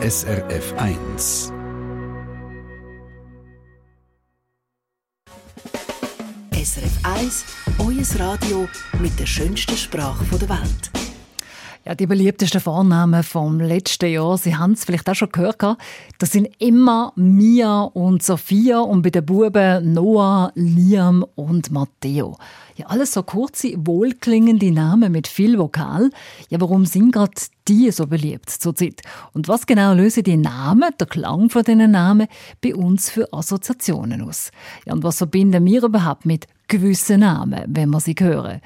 SRF 1. SRF 1, euer Radio mit der schönsten Sprache der Welt. Ja, die beliebtesten Vornamen vom letzten Jahr, Sie haben es vielleicht auch schon gehört, das sind immer Mia und Sophia und bei den Buben Noah, Liam und Matteo. Ja, alles so kurze, wohlklingende Namen mit viel Vokal. Ja, warum sind gerade die so beliebt zurzeit? Und was genau lösen die Namen, der Klang von diesen Namen, bei uns für Assoziationen aus? Ja, und was verbinden wir überhaupt mit gewissen Namen, wenn wir sie hören?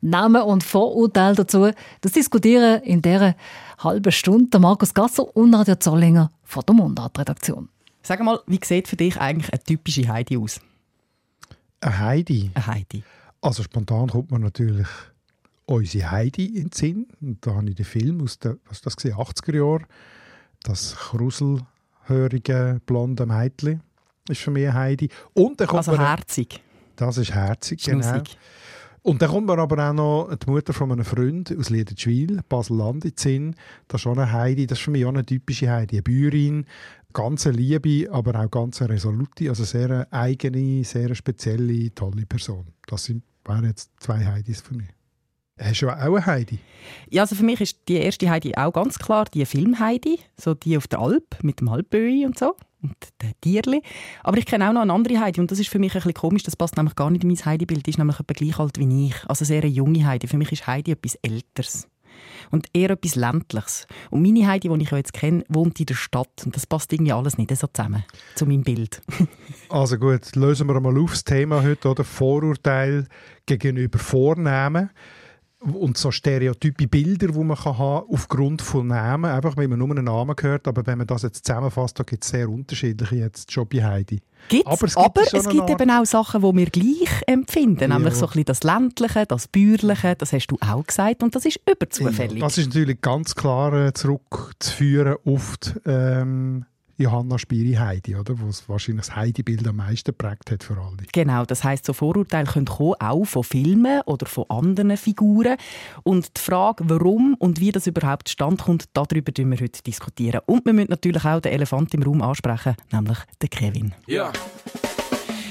Namen und Vorurteile dazu, das diskutieren in dieser halben Stunde Markus Gasser und Nadja Zollinger von der Mundart-Redaktion. Sag mal, wie sieht für dich eigentlich eine typische Heidi aus? Eine Heidi? Eine Heidi. Also spontan kommt man natürlich unsere Heidi in den Sinn. Und da habe ich den Film aus den was das gesehen, 80er Jahren. Das kruselhörige, blonde Mädchen ist für mich eine Heidi. Und dann kommt also herzig. Das ist herzig, Schnussig. genau. Und dann kommt mir aber auch noch die Mutter von einem Freund aus Liedertschwil, Basel-Land. Das ist schon eine Heidi, das ist für mich auch eine typische Heidi. Eine Bäuerin, ganz Liebe, aber auch ganz resolute, also sehr eigene, sehr spezielle, tolle Person. Das sind, wären jetzt zwei Heidis für mich. Hast du auch eine Heidi? Ja, also für mich ist die erste Heidi auch ganz klar die Film-Heidi, so die auf der Alp mit dem Halbböi und so und der Tierli. Aber ich kenne auch noch eine andere Heidi und das ist für mich ein bisschen komisch, das passt nämlich gar nicht in mein Heidi-Bild, die ist nämlich etwa gleich alt wie ich, also sehr eine junge Heidi. Für mich ist Heidi etwas Älteres und eher etwas Ländliches. Und meine Heidi, die ich jetzt kenne, wohnt in der Stadt und das passt irgendwie alles nicht so zusammen zu meinem Bild. Also gut, lösen wir mal auf das Thema heute, oder? Vorurteil gegenüber Vornamen und so stereotype Bilder, die man kann haben aufgrund von Namen, einfach weil man nur einen Namen hört, aber wenn man das jetzt zusammenfasst, da gibt es sehr unterschiedliche jetzt schon bei Heidi. Gibt's, aber es gibt, aber es gibt eben auch Sachen, die wir gleich empfinden, ja. nämlich so ein bisschen das Ländliche, das Bäuerliche, das hast du auch gesagt und das ist überzufällig. Ja, das ist natürlich ganz klar äh, zurückzuführen auf die, ähm, Johanna Spiri-Heidi, oder? Wo es wahrscheinlich das Heidi-Bild am meisten geprägt hat für alle. Genau, das heißt, so Vorurteile können kommen, auch von Filmen oder von anderen Figuren. Und die Frage, warum und wie das überhaupt standkommt, darüber diskutieren wir heute diskutieren. Und wir müssen natürlich auch den Elefant im Raum ansprechen, nämlich den Kevin. Ja.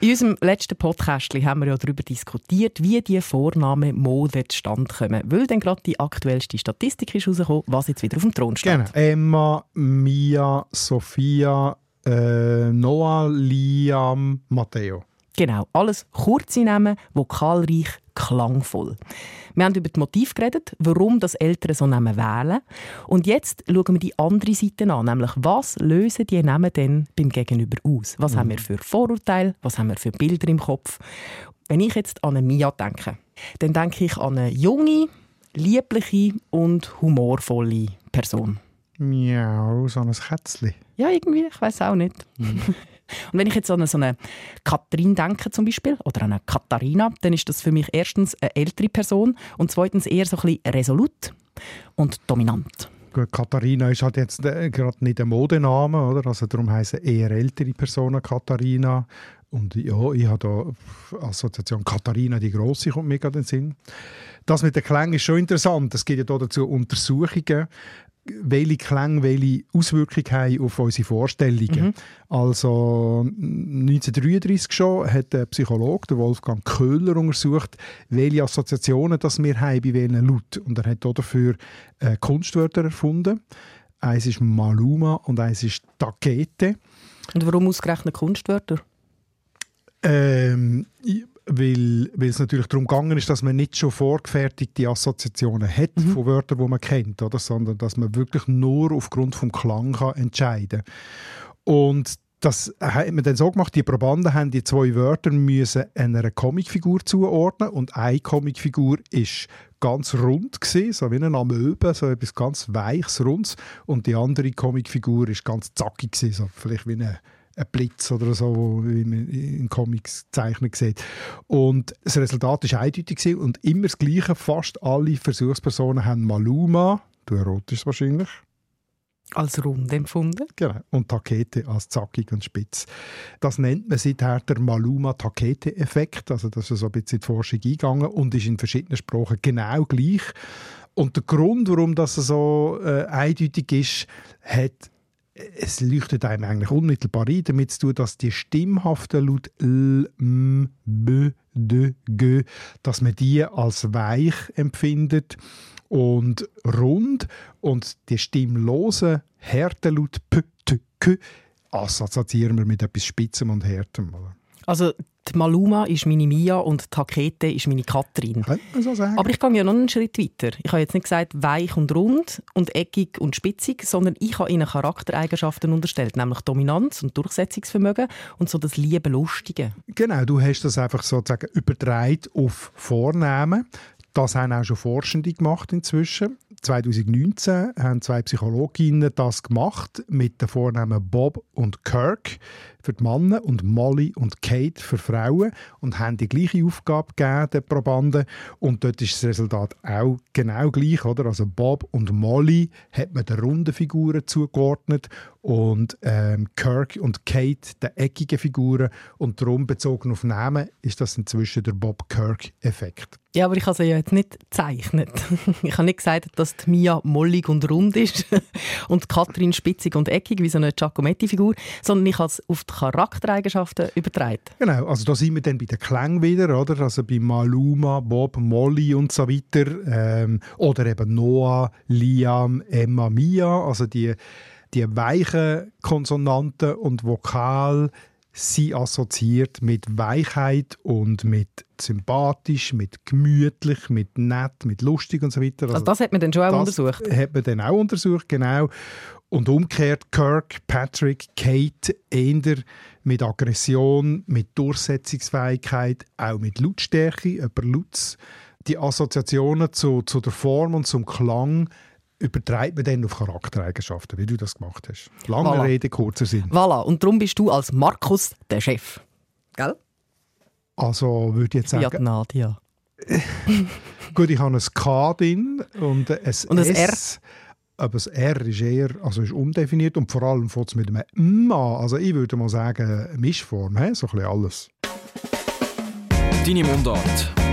In unserem letzten Podcast haben wir ja darüber diskutiert, wie die Vornamen Mode zustande kommen. Weil dann gerade die aktuellste Statistik ist rausgekommen, was jetzt wieder auf dem Thron steht. Genau. Emma, Mia, Sophia, äh, Noah, Liam, Matteo. Genau, alles kurze Namen, vokalreich, klangvoll. Wir haben über das Motiv geredet, warum das Eltern so Namen wählen. Und jetzt schauen wir die andere Seite an, nämlich was lösen die Namen denn beim Gegenüber aus? Was mhm. haben wir für Vorurteile? Was haben wir für Bilder im Kopf? Wenn ich jetzt an eine Mia denke, dann denke ich an eine junge, liebliche und humorvolle Person. Miau, so ein Kätzchen. Ja, irgendwie, ich weiß auch nicht. Mhm. Und wenn ich jetzt an so eine Katrin denke zum Beispiel, oder an eine Katharina, dann ist das für mich erstens eine ältere Person und zweitens eher so ein bisschen resolut und dominant. Katharina ist halt jetzt äh, gerade nicht ein Modename, oder? Also darum heißen eher ältere Personen Katharina. Und ja, ich habe da Assoziation Katharina die Große kommt mir in den Sinn. Das mit den Klängen ist schon interessant. Es gibt ja dazu Untersuchungen, welche Klänge welche Auswirkungen haben auf unsere Vorstellungen. Mhm. Also 1933 schon hat der Psychologe Wolfgang Köhler untersucht, welche Assoziationen das wir haben bei welchen Laut. Und er hat dafür äh, Kunstwörter erfunden. Eins ist Maluma und eins ist Takete. Und warum ausgerechnet Kunstwörter? Ähm, weil, weil es natürlich darum gegangen ist, dass man nicht schon vorgefertigte Assoziationen hat mhm. von Wörtern, die man kennt, oder? sondern dass man wirklich nur aufgrund vom Klang kann entscheiden kann. Und das hat man dann so gemacht, die Probanden haben die zwei Wörter müssen einer Comicfigur zuordnen und eine Comicfigur ist ganz rund gewesen, so wie eine Amöbe, so etwas ganz weiches, rundes und die andere Comicfigur ist ganz zackig gewesen, so vielleicht wie eine ein Blitz oder so, wie man in Comics gezeichnet sieht. Und das Resultat war eindeutig und immer das Gleiche. Fast alle Versuchspersonen haben Maluma, du erotest wahrscheinlich, als rund empfunden. Genau. Und Takete als zackig und spitz. Das nennt man seither der Maluma-Takete-Effekt. Also das ist so ein bisschen in die Forschung eingegangen und ist in verschiedenen Sprachen genau gleich. Und der Grund, warum das so äh, eindeutig ist, hat es leuchtet einem eigentlich unmittelbar ein, damit zu tun, dass die stimmhaften Laut L, M, B, D, G, dass man die als weich empfindet und rund und die stimmlosen Härtelaut P, T, K assoziieren wir mit etwas Spitzem und Härtem. Also die Maluma ist meine Mia und die Takete ist meine Katrin. So Aber ich gehe ja noch einen Schritt weiter. Ich habe jetzt nicht gesagt weich und rund und eckig und spitzig, sondern ich habe ihnen Charaktereigenschaften unterstellt, nämlich Dominanz und Durchsetzungsvermögen und so das liebe Lustige. Genau, du hast das einfach sozusagen übertragen auf Vornamen. Das haben auch schon Forschende gemacht inzwischen. 2019 haben zwei Psychologinnen das gemacht mit den Vornamen Bob und Kirk für die Männer und Molly und Kate für Frauen und haben die gleiche Aufgabe gegeben, den Probanden. Und dort ist das Resultat auch genau gleich. Oder? Also Bob und Molly hat man den runden Figuren zugeordnet und ähm, Kirk und Kate den eckigen Figuren. Und darum, bezogen auf Namen, ist das inzwischen der Bob-Kirk-Effekt. Ja, aber ich habe sie ja jetzt nicht gezeichnet. ich habe nicht gesagt, dass die Mia mollig und rund ist und Katrin spitzig und eckig, wie so eine Giacometti-Figur, sondern ich habe es auf die Charaktereigenschaften übertragen. Genau, also da sind wir dann bei den Klängen wieder, oder? Also bei Maluma, Bob, Molly und so weiter. Ähm, oder eben Noah, Liam, Emma, Mia. Also die, die weichen Konsonanten und Vokal sind assoziiert mit Weichheit und mit sympathisch, mit gemütlich, mit nett, mit lustig und so weiter. Also, also das hat man dann schon auch untersucht? hat man dann auch untersucht, genau. Und umgekehrt Kirk, Patrick, Kate eher mit Aggression, mit Durchsetzungsfähigkeit, auch mit Lautstärke, über Lutz. Die Assoziationen zu, zu der Form und zum Klang übertreibt man dann auf Charaktereigenschaften, wie du das gemacht hast. Lange voilà. Rede, kurzer Sinn. Voilà, und darum bist du als Markus der Chef. Gell? Also würde ich jetzt sagen... Ja, Nadia. Gut, ich habe ein K drin und ein, und ein S. R. Aber das R ist eher also ist undefiniert und vor allem fängt es mit einem M an. Also ich würde mal sagen, Mischform, he? so ein bisschen alles. Deine Mundart.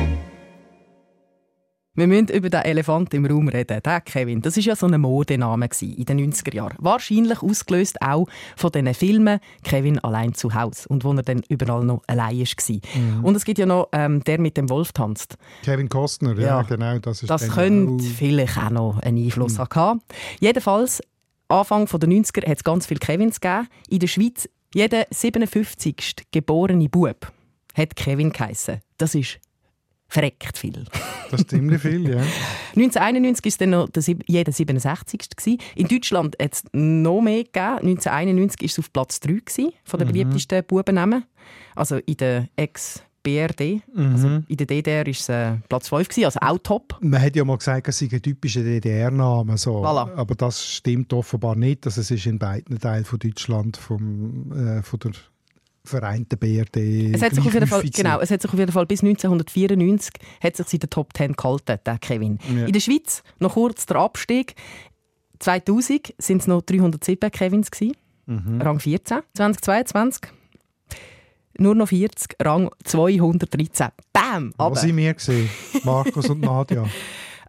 Wir müssen über den Elefant im Raum reden. Der Kevin, das war ja so ein Modename in den 90er Jahren. Wahrscheinlich ausgelöst auch von diesen Filmen Kevin allein zu Hause und wo er dann überall noch allein war. Mhm. Und es gibt ja noch ähm, der mit dem Wolf tanzt. Kevin Costner, ja, ja genau. Das, ist das könnte vielleicht auch noch einen Einfluss mhm. haben. Jedenfalls, Anfang der 90er hat es ganz viele Kevins gegeben. In der Schweiz, jeder 57. geborene Bub hat Kevin geheissen. Das ist verreckt viel. Das ist ziemlich viel, ja. 1991 war dann noch der, jeder 67. Gewesen. In Deutschland hat es noch mehr gegeben. 1991 war es auf Platz 3 gewesen, von den mhm. beliebtesten Bubennamen. Also in der Ex- BRD. Mhm. Also in der DDR war es äh, Platz 5, gewesen, also auch top. Man hat ja mal gesagt, es sei ein typischer DDR-Name. So. Voilà. Aber das stimmt offenbar nicht. Also es ist in beiden Teilen von Deutschland vom, äh, von der vereinten BRD. Es hat sich auf jeden Fall, genau, es hat sich auf jeden Fall bis 1994 hat sich in der Top 10 gehalten, der Kevin. Ja. In der Schweiz noch kurz der Abstieg. 2000 sind es noch 307 Kevins gewesen, mhm. Rang 14. 2022 nur noch 40, Rang 213. Bam! Was sind wir gesehen? Markus und Nadja.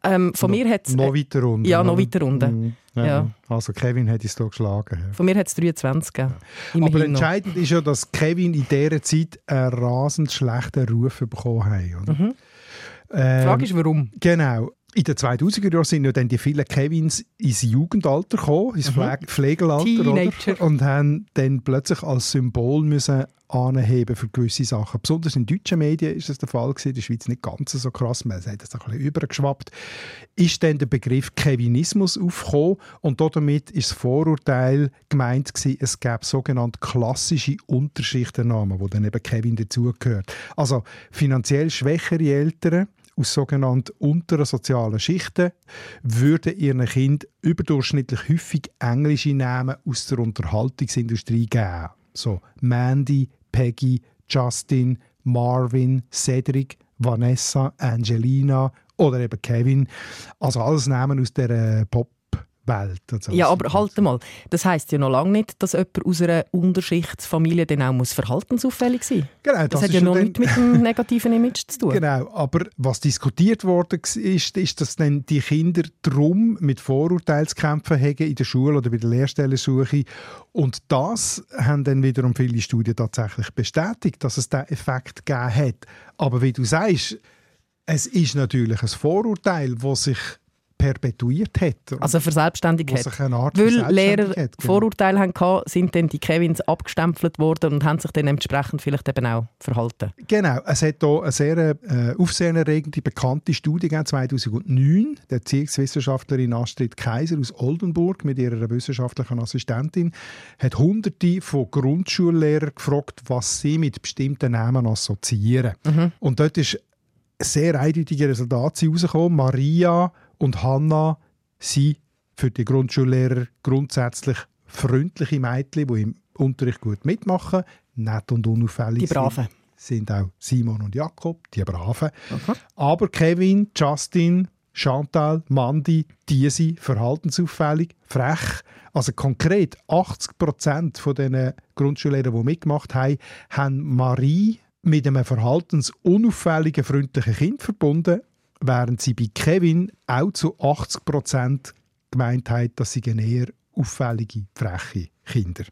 Ähm, von no, mir hat es... Noch weiter runter. Ja, noch weiter runter. Mhm. Ja. Also Kevin hat es hier geschlagen. Ja. Von mir hat es 23 gegeben. Ja. Aber entscheidend noch. ist ja, dass Kevin in dieser Zeit einen rasend schlechten Ruf bekommen hat. Oder? Mhm. Ähm, Die Frage ist, warum? Genau. In den 2000er Jahren sind ja dann die vielen Kevins ins Jugendalter gekommen, ins mhm. Pflegelalter. Oder? Und haben dann plötzlich als Symbol müssen anheben für gewisse Sachen. Besonders in deutschen Medien ist das der Fall gewesen, in der Schweiz nicht ganz so krass, man hat das ein bisschen übergeschwappt. Ist dann der Begriff Kevinismus aufgekommen und damit ist das Vorurteil gemeint gewesen, es gäbe sogenannte klassische Unterschichtennamen, wo dann eben Kevin dazugehört. Also finanziell schwächere Eltern aus sogenannten unteren sozialen Schichten würden ihren Kind überdurchschnittlich häufig englische Namen aus der Unterhaltungsindustrie geben. So Mandy, Peggy, Justin, Marvin, Cedric, Vanessa, Angelina oder eben Kevin. Also alles Namen aus der Pop Welt. Also ja, aber halt mal, das heißt ja noch lange nicht, dass jemand aus einer Unterschichtsfamilie dann auch muss verhaltensauffällig sein muss. Genau, das, das hat ja noch nichts mit einem negativen Image zu tun. Genau, aber was diskutiert worden ist, ist, dass dann die Kinder drum mit Vorurteilen zu kämpfen haben in der Schule oder bei der Lehrstellensuche und das haben dann wiederum viele Studien tatsächlich bestätigt, dass es diesen Effekt gegeben hat. Aber wie du sagst, es ist natürlich ein Vorurteil, das sich perpetuiert hat. Also verselbstständigt hat. Weil Lehrer hat, genau. Vorurteile hatten, sind dann die Kevins abgestempelt worden und haben sich dann entsprechend vielleicht eben auch verhalten. Genau. Es hat hier eine sehr äh, aufsehenerregende, bekannte Studie gegeben, 2009. Die Erziehungswissenschaftlerin Astrid Kaiser aus Oldenburg mit ihrer wissenschaftlichen Assistentin hat hunderte von Grundschullehrern gefragt, was sie mit bestimmten Namen assoziieren. Mhm. Und dort ist sehr eindeutige Resultate herausgekommen. Maria und Hanna sind für die Grundschullehrer grundsätzlich freundliche Mädchen, die im Unterricht gut mitmachen, nett und unauffällig die Braven. sind. sind auch Simon und Jakob, die Braven. Okay. Aber Kevin, Justin, Chantal, Mandy, die sind verhaltensauffällig, frech. Also konkret 80 Prozent von den Grundschullehrern, die mitgemacht haben, haben Marie mit einem verhaltensunauffälligen, freundlichen Kind verbunden während sie bei Kevin auch zu 80 Prozent gemeint hat, dass sie eher auffällige, freche Kinder.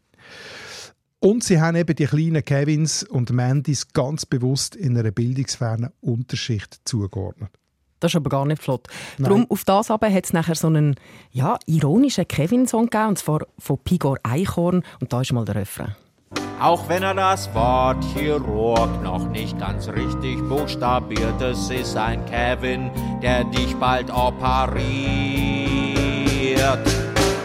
Und sie haben eben die kleinen Kevins und Mandys ganz bewusst in einer bildungsfernen Unterschicht zugeordnet. Das ist aber gar nicht flott. Nein. Darum, auf das aber hat es nachher so einen ja, ironischen Kevin-Song gegeben, und zwar von Pigor Eichhorn. Und da ist mal der Refrain. Auch wenn er das Wort Chirurg noch nicht ganz richtig buchstabiert, es ist ein Kevin, der dich bald operiert.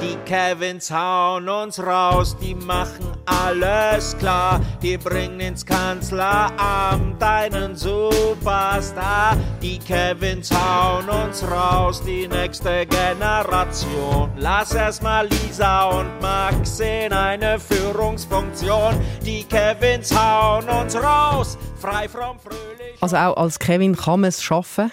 Die Kevins hauen uns raus, die machen alles klar. Die bringen ins Kanzleramt einen Superstar. Die Kevins hauen uns raus, die nächste Generation. Lass erst mal Lisa und Max in eine Führungsfunktion. Die Kevins hauen uns raus, frei from fröhlich. Also auch als Kevin kann man es schaffen.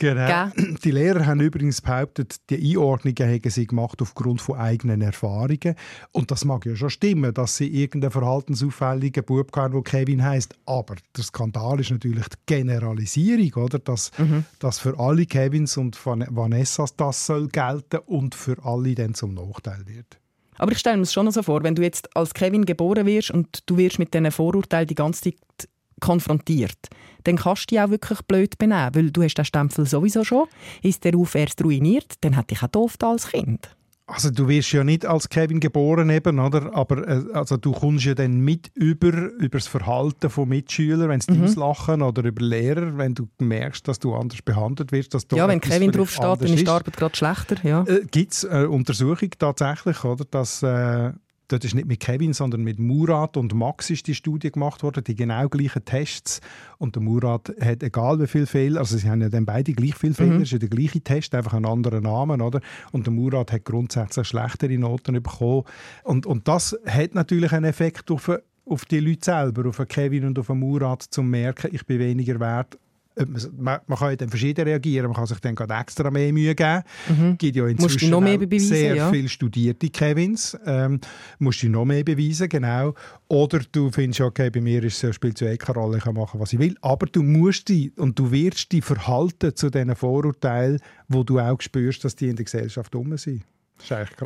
Genau. Die Lehrer haben übrigens behauptet, die Einordnungen hätten sie gemacht aufgrund von eigenen Erfahrungen. Und das mag ja schon stimmen, dass sie irgendeinen verhaltensauffälligen Bub haben, der Kevin heißt. Aber der Skandal ist natürlich die Generalisierung, oder? Dass, mhm. dass für alle Kevins und Vanessas das soll gelten und für alle dann zum Nachteil wird. Aber ich stelle mir es schon so vor, wenn du jetzt als Kevin geboren wirst und du wirst mit diesen Vorurteilen die ganze Zeit konfrontiert, dann kannst du dich auch wirklich blöd benehmen, weil du hast den Stempel sowieso schon. Ist der Ruf erst ruiniert, dann hätte ich auch doof als Kind. Also du wirst ja nicht als Kevin geboren eben, oder? Aber äh, also du kommst ja dann mit über, über das Verhalten von Mitschülern, wenn sie mhm. auslachen oder über Lehrer, wenn du merkst, dass du anders behandelt wirst. Dass ja, wenn Kevin drauf steht, dann ist die Arbeit gerade schlechter. Ja. Äh, Gibt es eine Untersuchung tatsächlich, oder? Dass äh, Dort ist nicht mit Kevin, sondern mit Murat und Max ist die Studie gemacht worden, die genau gleichen Tests. Und der Murat hat, egal wie viele Fehler, also sie haben ja dann beide gleich viele Fehler, mhm. ist ja der gleiche Test, einfach einen anderen Namen, oder? Und der Murat hat grundsätzlich schlechtere Noten bekommen. Und, und das hat natürlich einen Effekt auf, auf die Leute selber, auf Kevin und auf Murat, zu merken, ich bin weniger wert man, man kann ja dann verschieden reagieren. Man kann sich dann gerade extra mehr Mühe geben. Mhm. gibt ja inzwischen noch mehr beweisen, sehr ja. viel studierte Kevins. Ähm, musst du noch mehr beweisen, genau. Oder du findest, okay, bei mir ist es, spielt es eh keine Rolle, ich kann machen, was ich will. Aber du musst die und du wirst die verhalten zu diesen Vorurteilen, wo du auch spürst, dass die in der Gesellschaft um sind.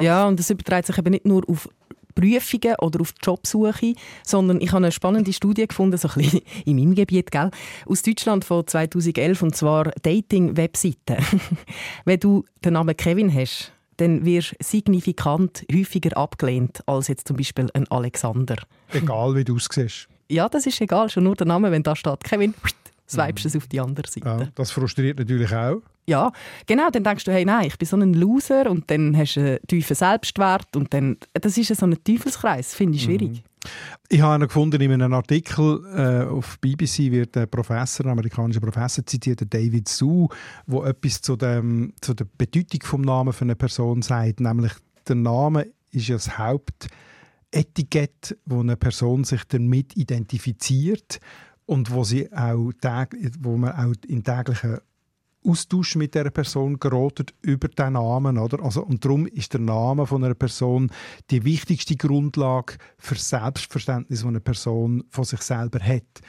Ja, und das überträgt sich eben nicht nur auf Prüfungen oder auf Jobsuche, sondern ich habe eine spannende Studie gefunden, so ein bisschen in meinem Gebiet, gell? aus Deutschland von 2011, und zwar Dating-Webseiten. Wenn du den Namen Kevin hast, dann wirst du signifikant häufiger abgelehnt als jetzt zum Beispiel ein Alexander. Egal, wie du aussiehst. Ja, das ist egal, schon nur der Name, wenn da steht Kevin, swipest du es auf die andere Seite. Ja, das frustriert natürlich auch. Ja, genau, dann denkst du, hey, nein, ich bin so ein Loser und dann hast du einen tiefen Selbstwert und dann, das ist so ein Teufelskreis, finde ich schwierig. Ich habe einen gefunden in einem Artikel äh, auf BBC wird ein Professor, ein amerikanischer Professor zitiert, David Su, wo etwas zu, dem, zu der Bedeutung vom Namen für eine Person sagt, nämlich der Name ist ja das Hauptetikett, wo eine Person sich damit identifiziert und wo sie auch wo man auch in täglichen Austausch mit der Person gerotet über den Namen, oder? Also, und darum ist der Name von einer Person die wichtigste Grundlage für das Selbstverständnis, das eine Person von sich selber hat.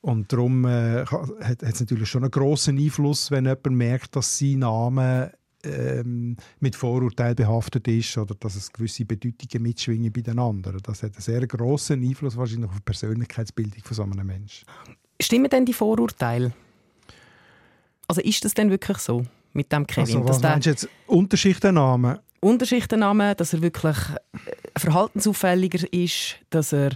Und darum äh, hat es natürlich schon einen grossen Einfluss, wenn jemand merkt, dass sein Name ähm, mit Vorurteilen behaftet ist oder dass es gewisse Bedeutungen mitschwingen bei den anderen. Das hat einen sehr grossen Einfluss wahrscheinlich auf die Persönlichkeitsbildung von so einem Menschen. Stimmen denn die Vorurteile? Also ist das denn wirklich so mit dem Kevin? Also, was dass meinst du jetzt? Unterschichtennamen? Unterschichtennamen, dass er wirklich äh, verhaltensauffälliger ist, dass er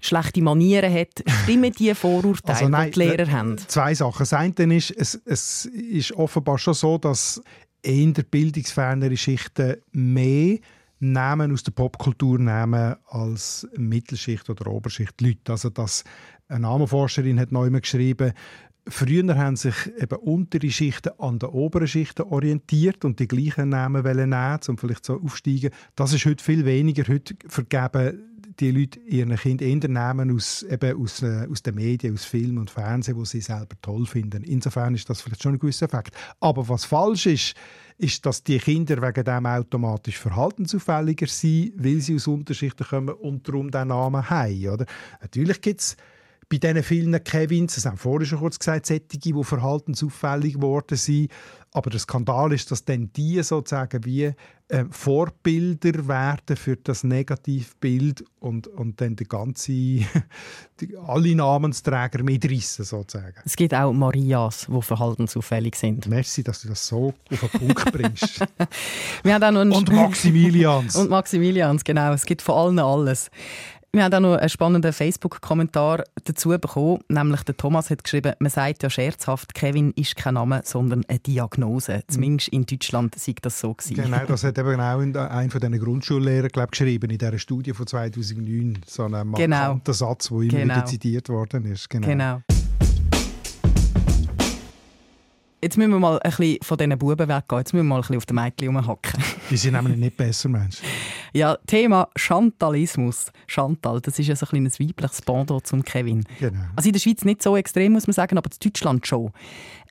schlechte Manieren hat. Stimmen die Vorurteile, also nein, die die Lehrer haben? Zwei Sachen. Das eine ist, es, es ist offenbar schon so, dass in der bildungsferneren Schichten mehr Namen aus der Popkultur nehmen als Mittelschicht oder Oberschicht Leute. Also dass eine Namenforscherin hat neu geschrieben, Früher haben sich eben untere Schichten an den oberen Schichten orientiert und die gleichen Namen nehmen, um vielleicht so aufsteigen. Das ist heute viel weniger. Heute vergeben die Leute ihren Kindern eher Namen aus, eben aus, äh, aus den Medien, aus Film und Fernsehen, wo sie selber toll finden. Insofern ist das vielleicht schon ein gewisser Effekt. Aber was falsch ist, ist, dass die Kinder wegen dem automatisch verhaltensauffälliger sind, weil sie aus Unterschichten kommen und darum diesen Namen haben. Oder? Natürlich gibt es bei diesen vielen Kevins, das haben wir vorhin schon kurz gesagt, solche, die verhaltensauffällig geworden sind. Aber der Skandal ist, dass dann die sozusagen wie äh, Vorbilder werden für das Negativbild und, und dann die ganze, die, alle Namensträger mitreißen sozusagen. Es gibt auch Marias, die verhaltensauffällig sind. Merci, dass du das so auf den Punkt bringst. Wir haben auch und Maximilians. und Maximilians, genau. Es gibt vor allem alles. Wir haben auch noch einen spannenden Facebook-Kommentar dazu bekommen. Nämlich der Thomas hat geschrieben, man sagt ja scherzhaft, Kevin ist kein Name, sondern eine Diagnose. Mhm. Zumindest in Deutschland sei das so gewesen. Genau, das hat eben auch ein von diesen Grundschullehrern glaub, geschrieben, in dieser Studie von 2009. So ein markanter genau. Satz, der immer genau. wieder zitiert worden ist. Genau. genau. Jetzt müssen wir mal ein bisschen von diesen Buben weggehen. Jetzt müssen wir mal ein bisschen auf den Mädchen rumhacken. Die sind nämlich nicht besser, Mensch. Ja, Thema Chantalismus. Chantal, das ist ja so ein, ein weibliches Pendant zum Kevin. Genau. Also in der Schweiz nicht so extrem, muss man sagen, aber in Deutschland schon.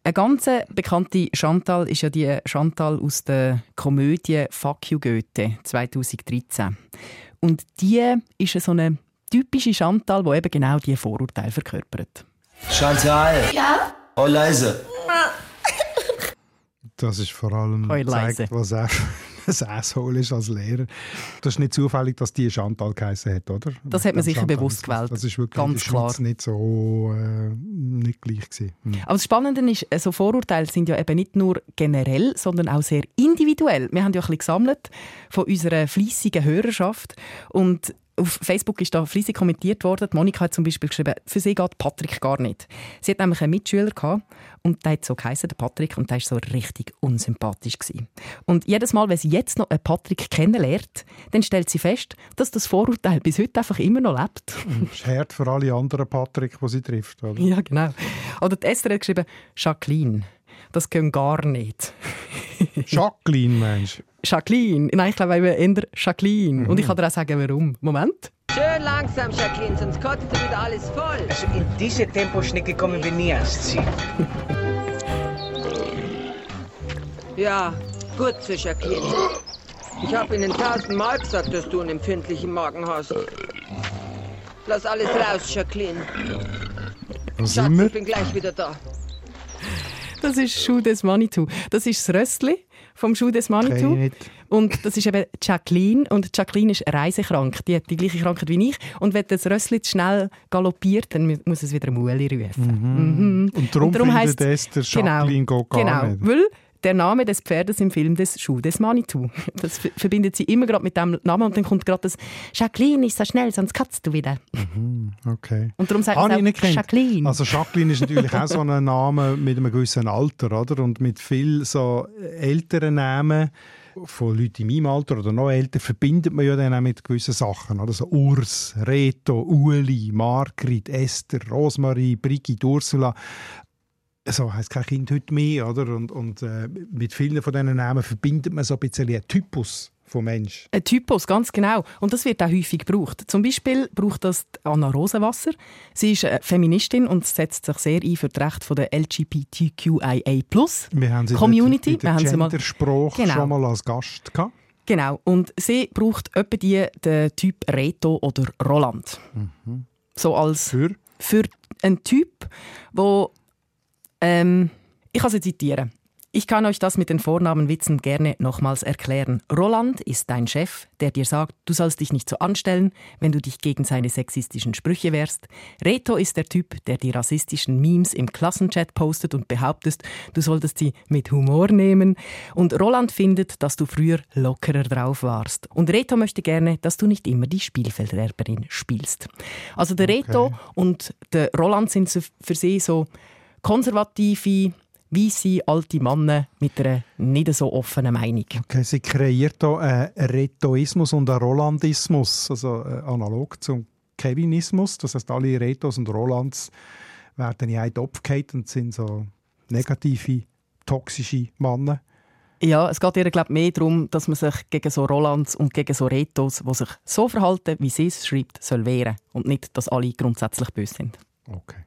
Eine ganz bekannte Chantal ist ja die Chantal aus der Komödie «Fuck you Goethe» 2013. Und die ist so eine typische Chantal, die eben genau diese Vorurteile verkörpert. Chantal! Ja? Oh, leise! Das ist vor allem zeigt, was er ein Asshole ist als Lehrer. Das ist nicht zufällig, dass die Chantal geheißen hat, oder? Das hat man sicher Chantal bewusst gewählt. Das ist wirklich Ganz klar. nicht so äh, nicht gleich gewesen. Hm. Aber das Spannende ist, so also Vorurteile sind ja eben nicht nur generell, sondern auch sehr individuell. Wir haben ja ein bisschen gesammelt von unserer fließigen Hörerschaft und auf Facebook ist da fließig kommentiert worden. Monika hat zum Beispiel geschrieben, für sie geht Patrick gar nicht. Sie hat nämlich einen Mitschüler gehabt und der hat so geheißen, der Patrick, und der war so richtig unsympathisch gewesen. Und jedes Mal, wenn sie jetzt noch einen Patrick kennenlernt, dann stellt sie fest, dass das Vorurteil bis heute einfach immer noch lebt. Das ist hart für alle anderen Patrick, die sie trifft. Oder? Ja, genau. Oder die Esther hat geschrieben, Jacqueline. Das geht gar nicht. Jacqueline, meinst du? Jacqueline. Nein, ich glaube, wir eher Jacqueline. Mhm. Und ich kann dir auch sagen, warum. Moment. Schön langsam, Jacqueline, sonst kottet wieder alles voll. Also in diese Temposchnecke kommen wir nie ans Ziel. ja, gut so, Jacqueline. Ich habe Ihnen tausendmal gesagt, dass du einen empfindlichen Magen hast. Lass alles raus, Jacqueline. Schatz, ich bin gleich wieder da. Das ist Schuh des Manitou. Das ist das Röstli vom Schuh des Manitou. Und das ist eben Jacqueline. Und Jacqueline ist reisekrank. Die hat die gleiche Krankheit wie ich. Und wenn das Rössli zu schnell galoppiert, dann mu- muss es wieder Muli rufen. Mhm. Und darum, darum findet heisst- es der Jacqueline geht gar genau, nicht. weil der Name des Pferdes im Film des Schuh des Manitou. Das ver- verbindet sie immer gerade mit dem Namen und dann kommt gerade das Jacqueline ist so schnell, sonst katzt du wieder. Okay. Und darum sagt Habe man auch. Jacqueline. Also Jacqueline ist natürlich auch so ein Name mit einem gewissen Alter, oder? Und mit viel so älteren Namen von Leuten in meinem Alter oder noch älter verbindet man ja dann auch mit gewissen Sachen, oder? So Urs, Reto, Uli, Margrit, Esther, Rosmarie, Brigitte, Ursula. So heisst kein Kind heute mehr, oder? Und, und äh, mit vielen von diesen Namen verbindet man so ein bisschen einen Typus von Mensch. Ein Typus, ganz genau. Und das wird auch häufig gebraucht. Zum Beispiel braucht das Anna Rosenwasser. Sie ist eine Feministin und setzt sich sehr ein für die Rechte der LGBTQIA+. Wir haben sie Community. der, Wir haben sie mal- Genderspruch Genau. schon mal als Gast gehabt. Genau. Und sie braucht etwa die, den Typ Reto oder Roland. So als Für? für einen Typ, wo ähm, ich kann sie zitieren. Ich kann euch das mit den Vornamenwitzen gerne nochmals erklären. Roland ist dein Chef, der dir sagt, du sollst dich nicht so anstellen, wenn du dich gegen seine sexistischen Sprüche wehrst. Reto ist der Typ, der die rassistischen Memes im Klassenchat postet und behauptest, du solltest sie mit Humor nehmen. Und Roland findet, dass du früher lockerer drauf warst. Und Reto möchte gerne, dass du nicht immer die Spielfelderberin spielst. Also der Reto und der Roland sind für sie so konservative, weisse alte Männer mit einer nicht so offenen Meinung. Okay, sie kreiert hier einen Retoismus und einen Rolandismus, also äh, analog zum Kevinismus. Das heißt, alle Retos und Rolands werden in einen Topf gehalten und sind so negative, toxische Männer. Ja, es geht ihr glaub, mehr darum, dass man sich gegen so Rolands und gegen so Retos, die sich so verhalten, wie sie es schreibt, soll wehren. Und nicht, dass alle grundsätzlich böse sind. Okay.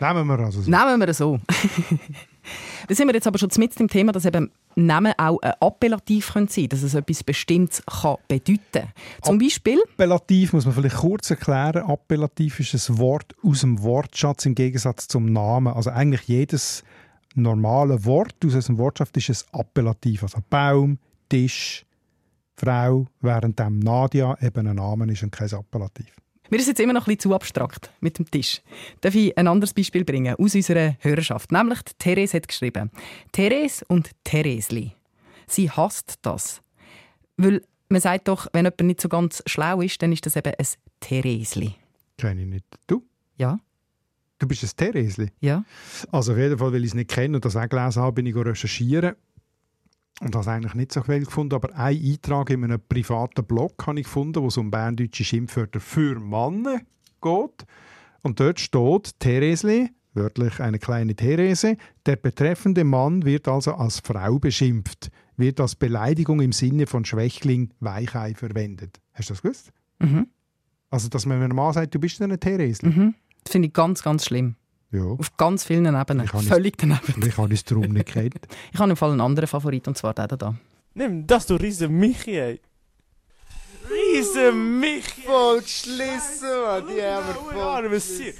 Nehmen wir also so. Nehmen wir es so. da sind wir jetzt aber schon mit dem Thema, dass eben Namen auch ein Appellativ können sein dass es etwas Bestimmtes kann bedeuten Zum Beispiel, Appellativ muss man vielleicht kurz erklären. Appellativ ist ein Wort aus dem Wortschatz im Gegensatz zum Namen. Also eigentlich jedes normale Wort aus unserem Wortschatz ist ein Appellativ. Also Baum, Tisch, Frau, während dem Nadia eben ein Name ist und kein Appellativ. Mir ist jetzt immer noch ein bisschen zu abstrakt mit dem Tisch. Darf ich ein anderes Beispiel bringen aus unserer Hörerschaft? Nämlich die Therese hat geschrieben. Therese und Theresli. Sie hasst das. Weil man sagt doch, wenn jemand nicht so ganz schlau ist, dann ist das eben ein Theresli. Kenne ich nicht. Du? Ja? Du bist ein Theresli? Ja. Also auf jeden Fall, weil ich es nicht kenne und das auch gelesen habe, bin ich recherchieren und habe es eigentlich nicht so viel gefunden, aber ein Eintrag in einem privaten Blog habe ich gefunden, wo es um berndeutsche Schimpfwörter für Männer geht. Und dort steht Theresli, wörtlich eine kleine Therese, der betreffende Mann wird also als Frau beschimpft, wird als Beleidigung im Sinne von Schwächling, Weichei verwendet. Hast du das gewusst? Mhm. Also, dass man einem Mann sagt, du bist eine Theresli. Mhm. Das finde ich ganz, ganz schlimm. Ja. Auf ganz vielen Ebenen. Ich Völlig daneben. Vielleicht habe ich es darum nicht gekannt. Ich habe im Fall einen anderen Favorit, und zwar den da. Nimm das, du riesen Michi, ey. Riesen Michi! Voll geschlissen, Mann. Die haben wir voll.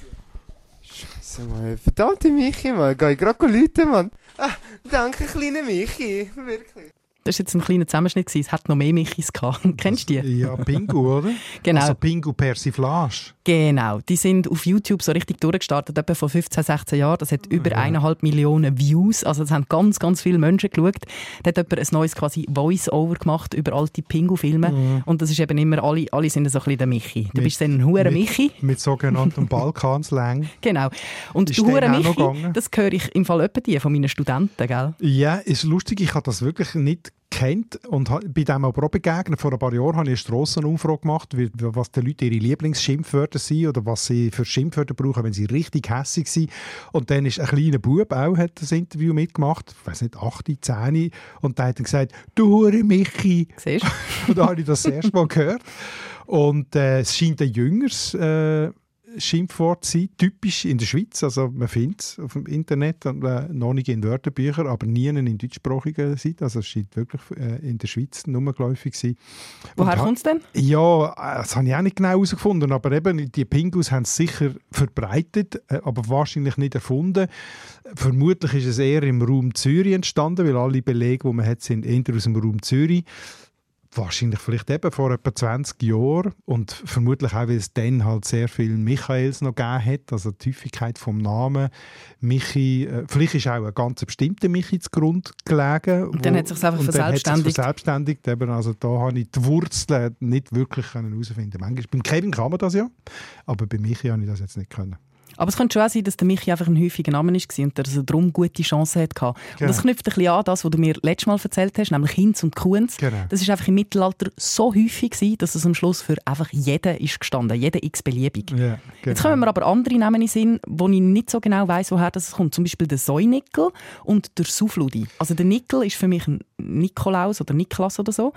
Scheiße, Mann. Verdammte Michi, Mann. Geh ich gerade Leute, Mann. Ah, danke, kleine Michi. Wirklich. Das war jetzt ein kleiner Zusammenschnitt. gewesen. Es hat noch mehr Michis gehabt. Kennst du die? Ja, Pingu, oder? Genau. Also Pingu Persiflage. Genau, die sind auf YouTube so richtig durchgestartet, etwa vor 15, 16 Jahren. Das hat über eineinhalb Millionen Views, also das haben ganz, ganz viele Menschen geschaut. Da hat jemand ein neues quasi Voice-Over gemacht über alte Pingu-Filme Mhm. und das ist eben immer, alle, alle sind so ein bisschen der Michi. Du Mit- bist dann ein Huren mit- Michi. Mit sogenanntem Balkanslang. Genau. Und Ist du noch Michi, das höre ich im Fall etwa die von meinen Studenten, gell? Ja, ist lustig, ich habe das wirklich nicht kennt und bei dem aber auch begegnet. Vor ein paar Jahren habe ich eine Strassenumfrage gemacht, was die Leute ihre Lieblingsschimpfwörter sind oder was sie für Schimpfwörter brauchen, wenn sie richtig hässig sind. Und dann ist ein kleiner Bub auch, hat das Interview mitgemacht, ich weiß nicht, 8, 10, und der hat dann gesagt, du Hure Michi. Siehst Und da habe ich das, das erste Mal gehört. Und äh, es scheint ein jüngeres äh, Schimpfwort sein, typisch in der Schweiz. Also man findet es auf dem Internet, und, äh, noch nicht in Wörterbüchern, aber nie in deutschsprachigen Seiten. Also es scheint wirklich äh, in der Schweiz nur geläufig zu sein. Woher kommt es denn? Ja, äh, das habe ich auch nicht genau herausgefunden, aber eben die Pingus haben es sicher verbreitet, äh, aber wahrscheinlich nicht erfunden. Vermutlich ist es eher im Raum Zürich entstanden, weil alle Belege, die man hat, sind eher aus dem Raum Zürich wahrscheinlich vielleicht eben vor etwa 20 Jahren und vermutlich auch, weil es dann halt sehr viel Michaels noch gegeben hat, also die Häufigkeit vom Namen Michi, äh, vielleicht ist auch ein ganz bestimmter Michi zugrunde gelegen. Und dann hat es sich einfach verselbstständigt. verselbstständigt, eben, also da habe ich die Wurzeln nicht wirklich herausfinden Manchmal, beim Kevin kann man das ja, aber bei Michi habe ich das jetzt nicht können. Aber es könnte schon auch sein, dass der Michi einfach ein häufiger Name war und dass er darum gute Chancen hatte. Genau. Und das knüpft ein bisschen an das, was du mir letztes Mal erzählt hast, nämlich Hinz und Kuhns. Genau. Das war einfach im Mittelalter so häufig, gewesen, dass es am Schluss für einfach jeden ist gestanden, jeder x-beliebig. Ja, genau. Jetzt kommen wir aber andere Namen in den Sinn, wo ich nicht so genau weiss, woher das kommt. Zum Beispiel der Säunickel und der Sufludi. Also der Nickel ist für mich ein Nikolaus oder Niklas oder so.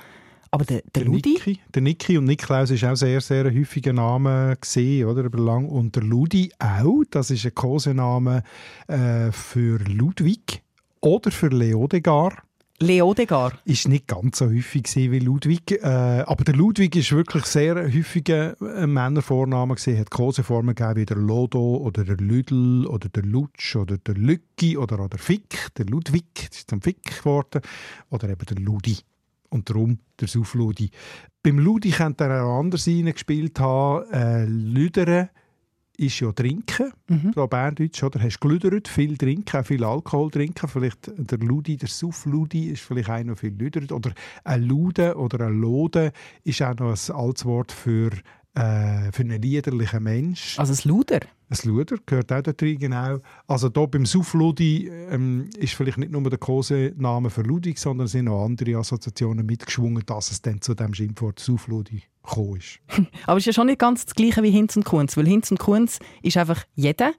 Aber der, der, der Ludi? Niki, der Niki und Niklaus ist auch sehr, sehr ein häufiger Name gesehen, oder? Über lang. Und der Ludi auch. Das ist ein Kosename äh, für Ludwig oder für Leodegar. Leodegar? Ist nicht ganz so häufig wie Ludwig. Äh, aber der Ludwig ist wirklich sehr häufiger äh, Männervorname gesehen. Hat Koseformen gegeben wie der Lodo oder der Lüdel oder der Lutsch oder der Lücki oder auch der Fick. Der Ludwig ist zum Fick geworden. Oder eben der Ludi und darum der Saufludi. Beim Ludi könnte er auch anders gespielt haben. Äh, Lüdern ist ja trinken, mhm. so Berndeutsch, oder? Hast gelüdert, viel trinken, auch viel Alkohol trinken. Vielleicht der Ludi, der Suffludi ist vielleicht auch noch viel lüdert. Oder ein Lude oder ein Lode ist auch noch ein altes Wort für, äh, für einen liederlichen Mensch. Also ein Luder? Ein Luder gehört auch dazu, genau. Also hier beim Suffludi ähm, ist vielleicht nicht nur der Kosename für Ludwig, sondern es sind auch andere Assoziationen mitgeschwungen, dass es dann zu dem Schimpfwort Suffludi gekommen ist. Aber es ist ja schon nicht ganz das Gleiche wie Hinz und Kunz, weil Hinz und Kunz ist einfach jeder.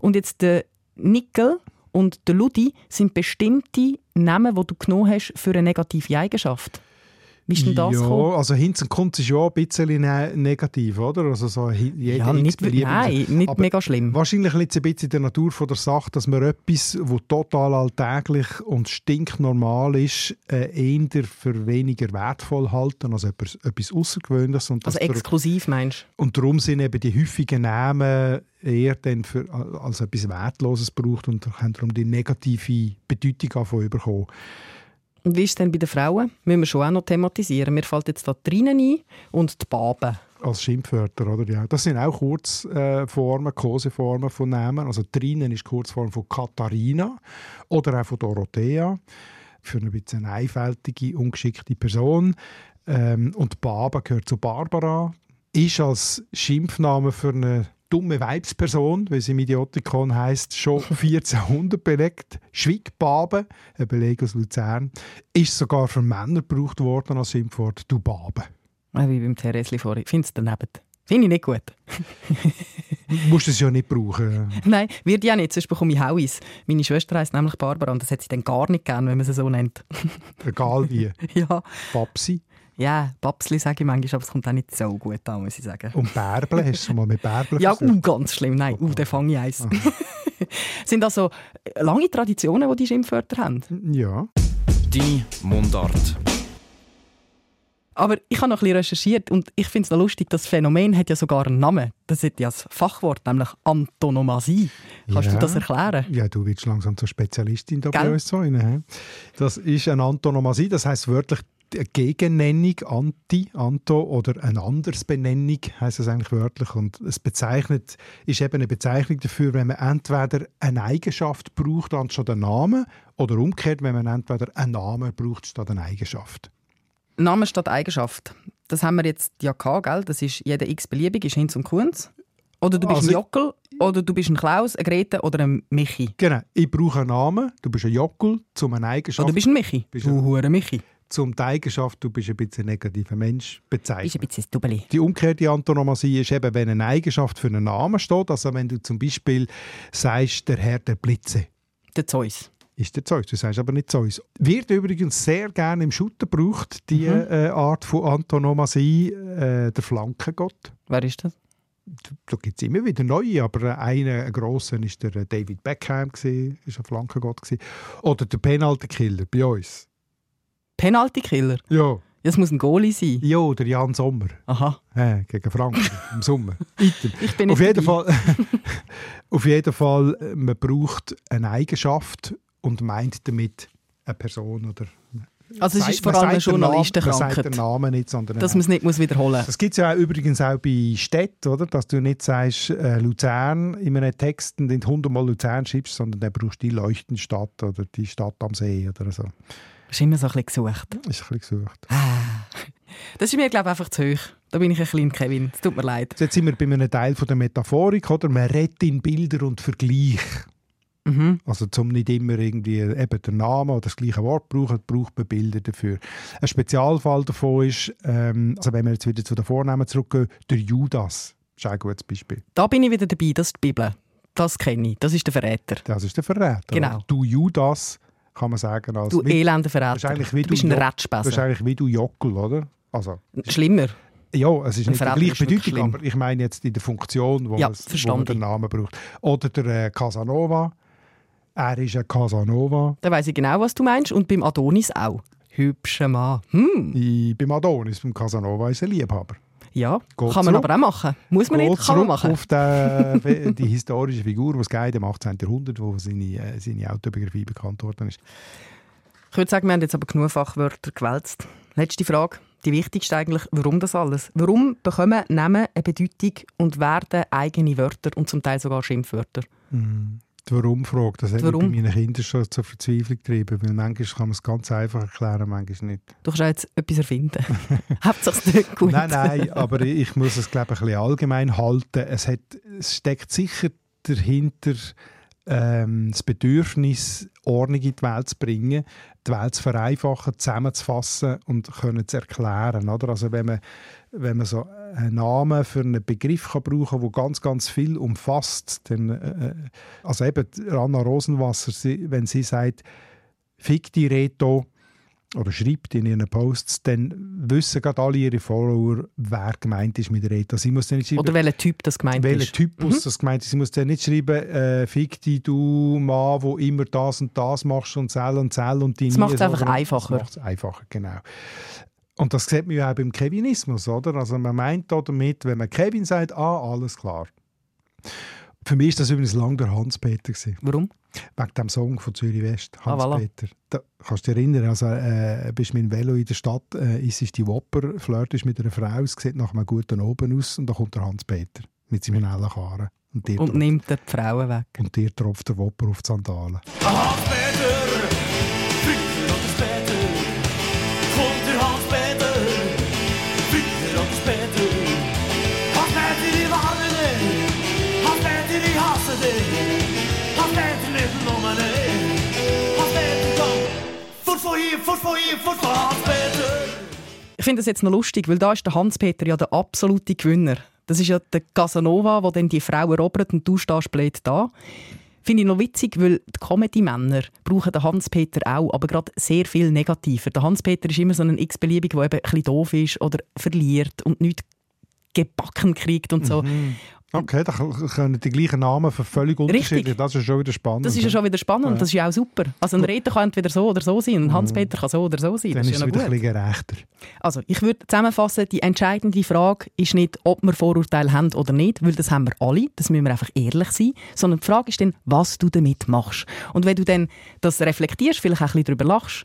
Und jetzt der Nickel und der Ludi sind bestimmte Namen, die du genommen hast für eine negative Eigenschaft. Wie ist denn das ja, gekommen? also Hinz und Kunz ist ja ein bisschen ne negativ, oder? Also so jede ja, nicht, nein, nicht Aber mega schlimm. Wahrscheinlich liegt es ein bisschen in der Natur von der Sache, dass man etwas, was total alltäglich und stinknormal ist, äh, eher für weniger wertvoll halten, also etwas, etwas Außergewöhnliches. Und also exklusiv meinst du? Und darum sind eben die häufigen Namen eher dann für, als etwas Wertloses gebraucht und haben darum die negative Bedeutung davon bekommen. Und wie ist es denn bei den Frauen? Müssen wir schon auch noch thematisieren. Mir fällt jetzt da drinnen ein und die Baben. Als Schimpfwörter, oder? Ja. Das sind auch Kurzformen, Koseformen von Namen. Also drinnen ist Kurzform von Katharina oder auch von Dorothea. Für ein bisschen eine einfältige, ungeschickte Person. Ähm, und Baba gehört zu Barbara. Ist als Schimpfname für eine dumme Weibsperson, wie sie im Idiotikon heisst, schon 1400 belegt. Schwigbabe, ein Beleg aus Luzern, ist sogar für Männer gebraucht worden als Schimpfwort «du Babe». Wie beim Theresli vorhin. Ich finde es daneben. Finde ich nicht gut. du musst es ja nicht brauchen. Nein, wird ja nicht, sonst bekomme ich Hauis. Meine Schwester heißt nämlich Barbara und das hat sie dann gar nicht gern, wenn man sie so nennt. Egal wie. ja. Papsi. Ja, Papsli sage ich manchmal, aber es kommt auch nicht so gut an, muss ich sagen. Und Bärbel, hast du mal mit Bärbel Ja, uh, ganz schlimm. Nein, uh, da fange ich eins. Sind also lange Traditionen, die die Schimpfwörter haben? Ja. Die Mundart. Aber ich habe noch ein bisschen recherchiert und ich finde es noch lustig, das Phänomen hat ja sogar einen Namen. Das hat ja das Fachwort, nämlich Antonomasie. Kannst ja. du das erklären? Ja, du willst langsam zur Spezialistin da bei uns sein. Das ist eine Antonomasie, das heißt wörtlich eine Gegennennung, Anti, Anto oder eine Andersbenennung heißt es eigentlich wörtlich und es bezeichnet ist eben eine Bezeichnung dafür, wenn man entweder eine Eigenschaft braucht anstatt einen Namen oder umgekehrt, wenn man entweder einen Namen braucht statt eine Eigenschaft. Name statt Eigenschaft. Das haben wir jetzt ja gehabt, gell? Das ist jeder x-beliebig, ist Hinz und Kunz. Oder du bist also, ein Jockel, oder du bist ein Klaus, ein Grete oder ein Michi. Genau, ich brauche einen Namen, du bist ein Jockel, zum eine Eigenschaft. Oder du bist ein Michi, bist du hure Michi. Zum die Eigenschaft, du bist ein bisschen ein negativer Mensch, bezeichnet. Ist ein bisschen ein Dubeli. Die umgekehrte Antonomasie ist eben, wenn eine Eigenschaft für einen Namen steht, also wenn du zum Beispiel sagst, der Herr der Blitze. Der Zeus ist der Zeus. Du sagst aber nicht Zeus. Wird übrigens sehr gerne im Shooter gebraucht, die mhm. äh, Art von Antonomasie, äh, der Flankengott. Wer ist das? da gibt es immer wieder neue, aber einer, ein grosser, ist der David Beckham, ist ein Flankengott. Gewesen. Oder der Penalty-Killer bei uns. Penalty-Killer? Ja. Das muss ein Goalie sein. Ja, der Jan Sommer. Aha. Ja, gegen Franken im Sommer. Ich bin auf, jeden. Fall, auf jeden Fall, äh, man braucht eine Eigenschaft und meint damit eine Person oder Also es Sagt- ist vor allem eine Namen- Man Journalistenkrankheit. sagt den Namen nicht, sondern Dass man es nicht muss wiederholen Das gibt es ja auch übrigens auch bei Städten, oder? dass du nicht sagst äh, Luzern in einem Text und nicht hundertmal Luzern schreibst, sondern dann brauchst du die leuchtende Stadt oder die Stadt am See oder so. Das ist immer so ein bisschen gesucht. Ist ein bisschen gesucht. Das ist mir, glaube ich, einfach zu hoch. Da bin ich ein kleiner Kevin. Es tut mir leid. Jetzt sind wir bei einem Teil von der Metaphorik, oder? Man redet in Bilder und Vergleich. Mhm. Also zum nicht immer irgendwie eben den Namen oder das gleiche Wort brauchen, braucht man Bilder dafür. Ein Spezialfall davon ist, ähm, also wenn wir jetzt wieder zu den Vornamen zurückgehen, der Judas. Das ist ein gutes Beispiel. Da bin ich wieder dabei. Das ist die Bibel. Das kenne ich. Das ist der Verräter. Das ist der Verräter. Genau. Du Judas, kann man sagen. Als Du wie- elender Verräter. Du bist ein ist eigentlich wie du Jockel, oder? Also, Schlimmer. ja, es ist Ein nicht Bedeutung, schlimm. aber ich meine jetzt in der Funktion, wo, Ja, es, wo man den Namen braucht. Oder der äh, Casanova. Er ist ein Casanova. Da weiß ich genau, was du meinst. Und beim Adonis auch. Hübscher Mann. Hm. I, beim Adonis, beim Casanova, ist er Liebhaber. Ja, Geht kann man zurück. aber auch machen. Muss man Geht nicht, kann man machen. auf den, die historische Figur, die es geht im 18. Jahrhundert, wo seine, äh, seine Autobiografie bekannt worden ist. Ich würde sagen, wir haben jetzt aber genug Fachwörter gewälzt. Letzte Frage, die wichtigste eigentlich, warum das alles? Warum bekommen Namen eine Bedeutung und werden eigene Wörter und zum Teil sogar Schimpfwörter? Mhm. Die Warum-Frage, das hat Warum? mich bei meinen Kindern schon zur Verzweiflung getrieben, weil manchmal kann man es ganz einfach erklären, manchmal nicht. Du kannst auch jetzt etwas erfinden. Hauptsache es nicht gut. Nein, nein, aber ich muss es glaube ich ein bisschen allgemein halten. Es, hat, es steckt sicher dahinter ähm, das Bedürfnis, Ordnung in die Welt zu bringen, die Welt zu vereinfachen, zusammenzufassen und können zu erklären. Oder? Also wenn man, wenn man so einen Namen für einen Begriff kann brauchen kann, der ganz, ganz viel umfasst, dann, äh, also eben Anna Rosenwasser, sie, wenn sie sagt, «Fick die Reto», oder schreibt in ihren Posts, dann wissen gerade alle ihre Follower, wer gemeint ist mit Reto. Sie muss dann nicht schreiben, Oder welcher Typ das gemeint welcher ist. Typus Mhm. das gemeint ist. Sie muss dann nicht schreiben, äh, fick dich, du Mann, wo immer das und das machst und zell und zell und die Das nie macht's so, einfach einfacher. Das macht es einfacher, genau. Und das sieht man ja auch beim Kevinismus, oder? Also man meint da damit, wenn man Kevin sagt, ah, alles klar. Für mich ist das übrigens lange der Hans-Peter. Warum? Wegen dem Song von Zürich West, Ah, voilà. Hans-Peter. Da kannst du dich erinnern, also äh, bist mit dem Velo in der Stadt, äh, ist es die Wopper, flirtest mit einer Frau, es sieht nach einem guten Oben aus und da kommt der Hans-Peter mit seinem hellen Karren. Und dir, Und tropft, nimmt die Frauen weg. und dir tropft der Wopper auf die Sandalen. Hans-Peter, früher oder später kommt der Hans-Peter. Früher oder später. Hans-Peter, ich warne dich. Hans-Peter, ich hasse dich. Hans-Peter, Ich finde das jetzt noch lustig, weil da ist der Hans-Peter ja der absolute Gewinner. Das ist ja der Casanova, der dann die Frau erobert und du stehst blöd da. Finde ich noch witzig, weil die Comedy-Männer brauchen den Hans-Peter auch, aber gerade sehr viel negativer. Der Hans-Peter ist immer so ein x-beliebig, der eben ein bisschen doof ist oder verliert und nichts gebacken kriegt und so. Okay, da können die gleichen Namen für völlig unterschiedlich. Das ist schon wieder spannend. Das ist ja schon wieder spannend, Ja. das ist ja auch super. Also ein Retter kann entweder so oder so sein, ein Hans-Peter kann so oder so sein. Dann Das ist ist wieder gut. ein bisschen gerechter. Also, ich würde zusammenfassen, die entscheidende Frage ist nicht, ob wir Vorurteile haben oder nicht, weil das haben wir alle, das müssen wir einfach ehrlich sein, sondern die Frage ist dann, was du damit machst. Und wenn du dann das reflektierst, vielleicht auch ein bisschen darüber lachst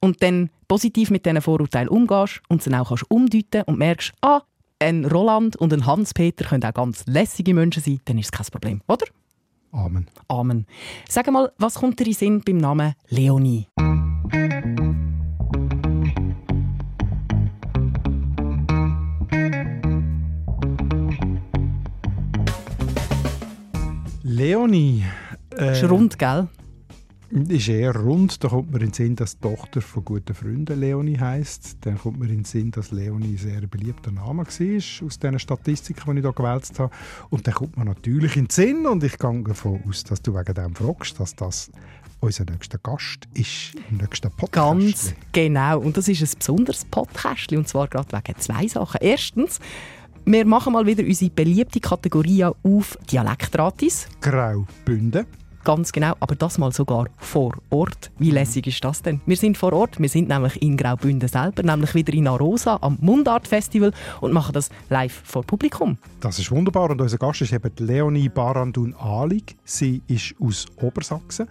und dann positiv mit diesen Vorurteilen umgehst und sie dann auch kannst umdeuten und merkst, ah, ein Roland und ein Hans-Peter können auch ganz lässige Menschen sein, dann ist es kein Problem, oder? Amen. Amen. Sag mal, was kommt dir in Sinn beim Namen Leonie? Leonie. Äh, Ist rund, gell? Ist eher rund. Da kommt mir in den Sinn, dass die Tochter von guten Freunden Leonie heisst. Dann kommt mir in den Sinn, dass Leonie ein sehr beliebter Name war, aus diesen Statistiken, die ich hier gewälzt habe. Und dann kommt mir natürlich in den Sinn, und ich gehe davon aus, dass du wegen dem fragst, dass das unser nächster Gast ist im nächsten Podcast. Ganz genau. Und das ist ein besonderes Podcast. Und zwar gerade wegen zwei Sachen. Erstens, Wir machen mal wieder unsere beliebte Kategorie auf Dialektratis. Graubünden. Ganz genau, aber das mal sogar vor Ort. Wie lässig ist das denn? Wir sind vor Ort, wir sind nämlich in Graubünden selber, nämlich wieder in Arosa am Mundart Festival und machen das live vor Publikum. Das ist wunderbar und unser Gast ist eben Leonie Barandun Alig. Sie ist aus Obersachsen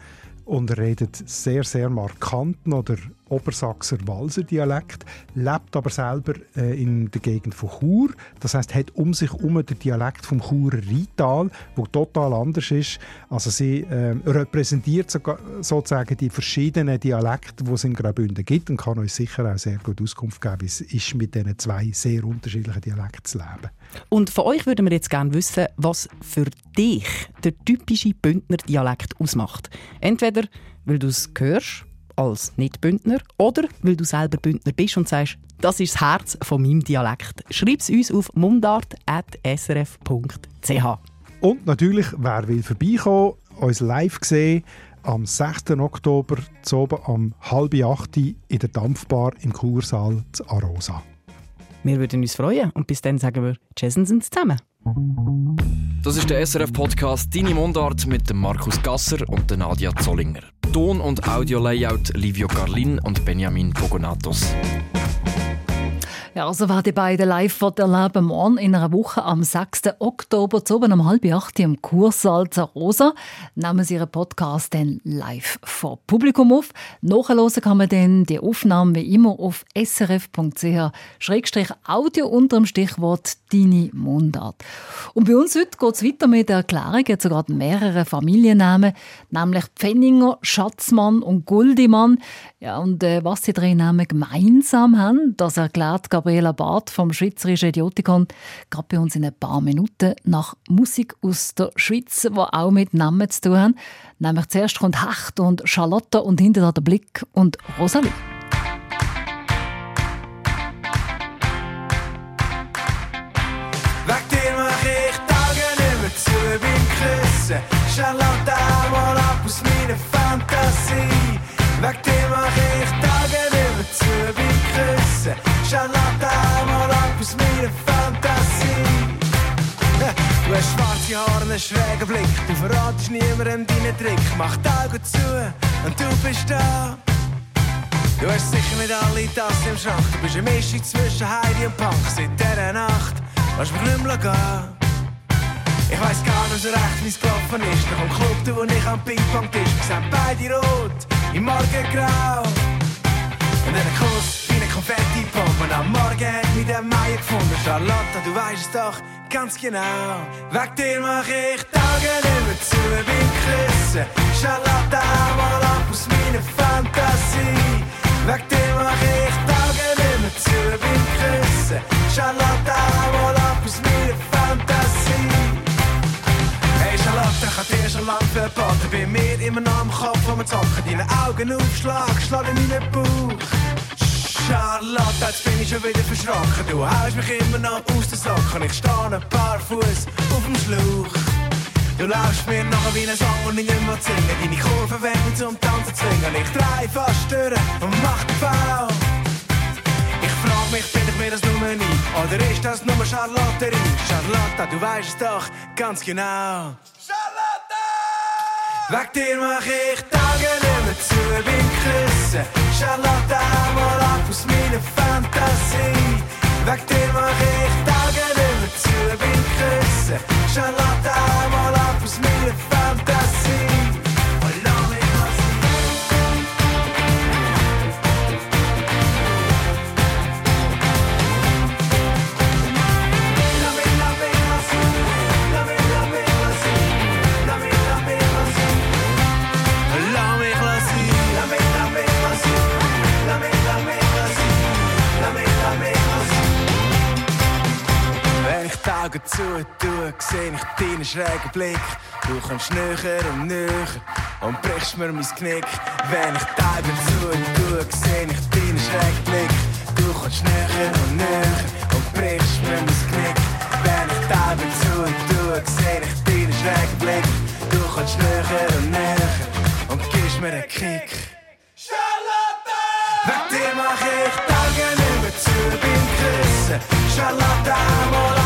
und redet sehr, sehr markanten oder Obersachser Walser Dialekt, lebt aber selber äh, in der Gegend von Chur. Das heißt, hat um sich herum den Dialekt vom Churer Rheintal, wo total anders ist. Also sie äh, repräsentiert sogar, sozusagen die verschiedenen Dialekte, die es in Graubünden gibt und kann uns sicher auch sehr gut Auskunft geben, wie es ist, mit diesen zwei sehr unterschiedlichen Dialekten zu leben. Und von euch würden wir jetzt gerne wissen, was für dich der typische Bündner Dialekt ausmacht. Entweder, weil du es hörst, als Nicht-Bündner, oder weil du selber Bündner bist und sagst, das ist das Herz von meinem Dialekt. Schreib es uns auf mundart.srf.ch. Und natürlich, wer will vorbeikommen, uns live sehen, am 6. Oktober zu oben um halb acht in der Dampfbar im Kursaal zu Arosa. Wir würden uns freuen und bis dann sagen wir Tschüss zusammen. Das ist der SRF-Podcast «Deine Mundart» mit Markus Gasser und der Nadia Zollinger. Ton- und Audio-Layout Livio Carlin und Benjamin Pogonatos. Ja, also wer die beiden live erleben morgen in einer Woche am 6. Oktober zu oben um halb acht im Kursaal Rosa nehmen sie ihren Podcast dann live vor Publikum auf. Nachhören kann man dann die Aufnahmen wie immer auf srf.ch-audio unter dem Stichwort «Deine Mundart». Und bei uns heute geht es weiter mit Erklärungen zu gerade mehreren Familiennamen, nämlich Pfenninger, Schatzmann und Guldimann. Ja, und äh, was die drei Namen gemeinsam haben, das erklärt Gabriela Barth vom Schweizerischen Idiotikon gerade bei uns in ein paar Minuten nach Musik aus der Schweiz, die auch mit Namen zu tun haben. Nämlich zuerst kommt Hecht und Charlotte und hinter der Blick und Rosalie. Weg dir mach ich Tage nicht mehr zu beim Küssen. Charlotte, mal ab aus meiner Fantasie. Weg dir mach ich Tage nicht mehr zu beim Küssen. Charlotte, hast schwarze Haare, einen schrägen Blick. Du verratest niemandem deinen Trick. Mach die Augen zu und du bist da. Du hast sicher nicht alle Tassen im Schrank. Du bist eine Mischung zwischen Heidi und Punk. Seit dieser Nacht lass mich nicht mehr gehen. Ich weiss gar nicht so recht, wie es gelaufen ist. Nach dem Club, da wo ich am Ping-Pong-Tisch. Wir sind beide rot, im Morgengrau. Und einen Kuss Und am Morgen hat mich der Meier gefunden. Charlotte, du weißt es doch ganz genau. Weg dir mach ich Tage mehr zu beim Küssen. Charlotte, mal ab aus meiner Fantasie. Weg dir mach ich Tage mehr zu beim Küssen. Charlotte, mal ab aus meiner Fantasie. Hey Charlotte, ich hab dir schon lang verboten. Bei mir immer noch am Kopf, wo wir zocken. Deine Augen aufschlag, schlag in meinen Bauch. Charlotte, jetzt bin ich schon wieder verschrocken. Du haust mich immer noch aus den Socken. Ich stehe ein paar Fuß auf dem Schlauch. Du laufst mir nachher wie ein Song und ich nicht mehr singen. Deine Kurven werden zum Tanzen zwingen. Ich drei fast durch und mach den Bau. Ich frag mich, bin ich mir das nur nie? Oder ist das nur Charlotterie? Charlotte, du weißt es doch ganz genau. Weg dir mach ich Tage nicht mehr zu beim Küssen. Charlotte, mal ab aus meiner Fantasie. Weg dir mach ich Tage nicht mehr zu beim Küssen. Charlotte, mal ab aus meiner Fantasie. Augen zutue, sehe ich deinen schrägen Blick. Du kommst näher und näher und brichst mir mein Knick. Wenn ich die Augen zutue, sehe ich deinen schrägen Blick. Du kommst näher und näher und brichst mir mein Knick. Wenn ich die Augen zutue, sehe ich deinen schrägen Blick. Du kommst näher und näher und gibst mir einen Kick. Weg dir mach ich Tage mehr zu beim Küssen. Charlotte, mal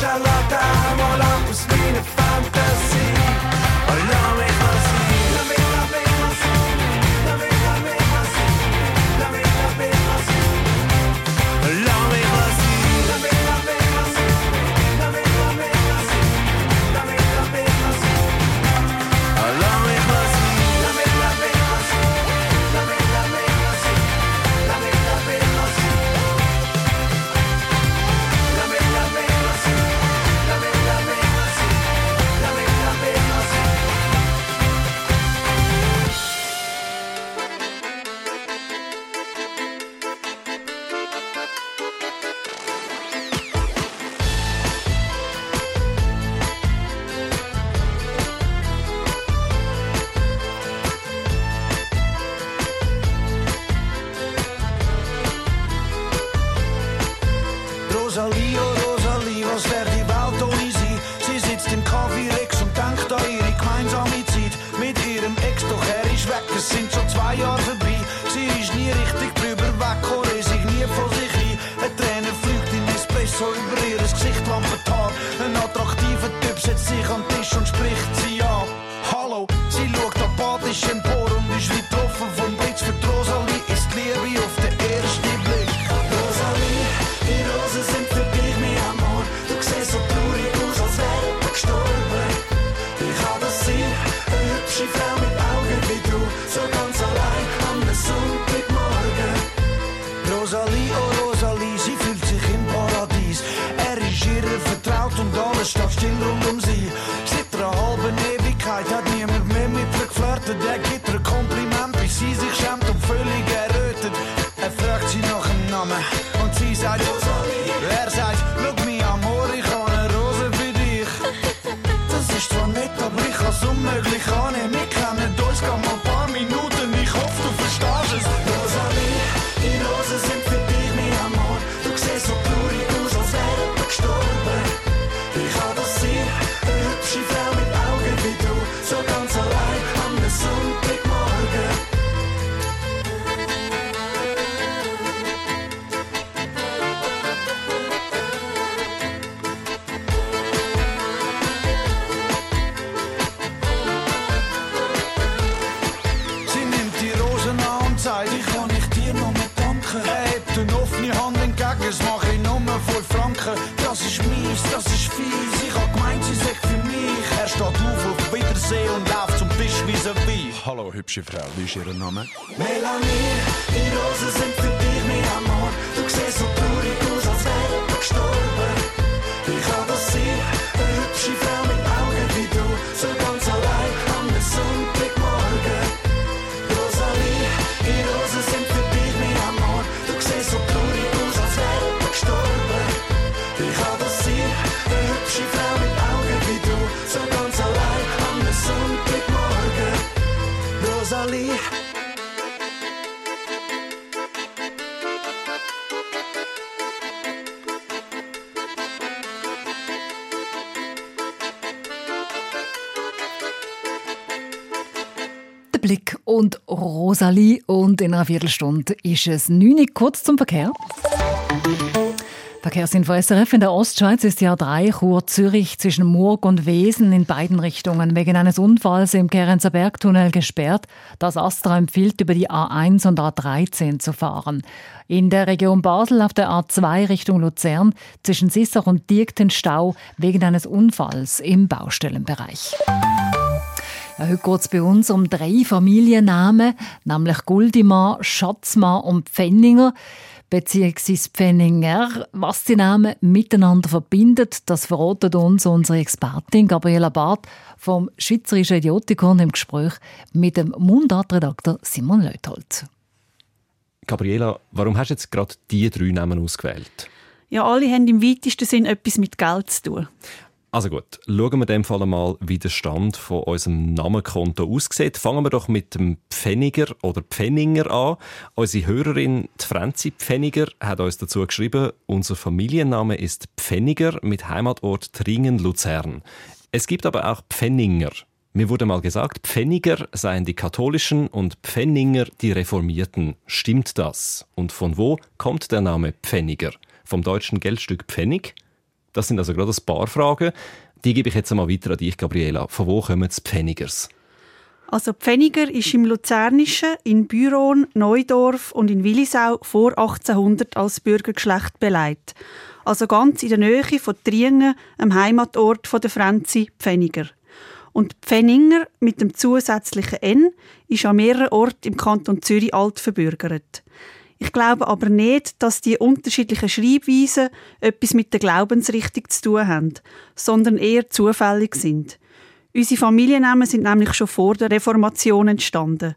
Charlotte, I'm all up with me, fantasy. Chevrolet Geronoma Rosalie. Und in einer Viertelstunde ist es 9 Uhr, kurz zum Verkehr. Verkehrsinfo SRF in der Ostschweiz ist ja 3 Chur Zürich zwischen Murg und Wesen in beiden Richtungen wegen eines Unfalls im Kerenzer Bergtunnel gesperrt. Das Astra empfiehlt, über die A1 und A13 zu fahren. In der Region Basel auf der A2 Richtung Luzern zwischen Sissach und Diegten Stau wegen eines Unfalls im Baustellenbereich. Heute geht es bei uns um drei Familiennamen, nämlich Guldimann, Schatzmann und Pfenninger beziehungsweise Pfenninger. Was die Namen miteinander verbindet, das verratet uns unsere Expertin Gabriela Barth vom Schweizerischen Idiotikon im Gespräch mit dem Mundartredakteur Simon Leuthold. Gabriela, warum hast du jetzt gerade diese drei Namen ausgewählt? Ja, alle haben im weitesten Sinn etwas mit Geld zu tun. Also gut, schauen wir in dem Fall mal, wie der Stand von unserem Namenkonto aussieht. Fangen wir doch mit dem Pfenniger oder Pfenninger an. Unsere Hörerin, die Franzi Pfenniger, hat uns dazu geschrieben, unser Familienname ist Pfenniger mit Heimatort Tringen-Luzern. Es gibt aber auch Pfenninger. Mir wurde mal gesagt, Pfenniger seien die katholischen und Pfenninger die Reformierten. Stimmt das? Und von wo kommt der Name Pfenniger? Vom deutschen Geldstück Pfennig? Das sind also gerade ein paar Fragen. Die gebe ich jetzt einmal weiter an dich, Gabriela. Von wo kommen die Pfennigers? Also Pfenniger ist im Luzernischen, in Büron, Neudorf und in Willisau vor 1800 als Bürgergeschlecht beleidigt. Also ganz in der Nähe von Triengen, einem Heimatort von der Franzi Pfenniger. Und Pfenninger mit dem zusätzlichen N ist an mehreren Orten im Kanton Zürich alt verbürgert. Ich glaube aber nicht, dass die unterschiedlichen Schreibweisen etwas mit der Glaubensrichtung zu tun haben, sondern eher zufällig sind. Unsere Familiennamen sind nämlich schon vor der Reformation entstanden.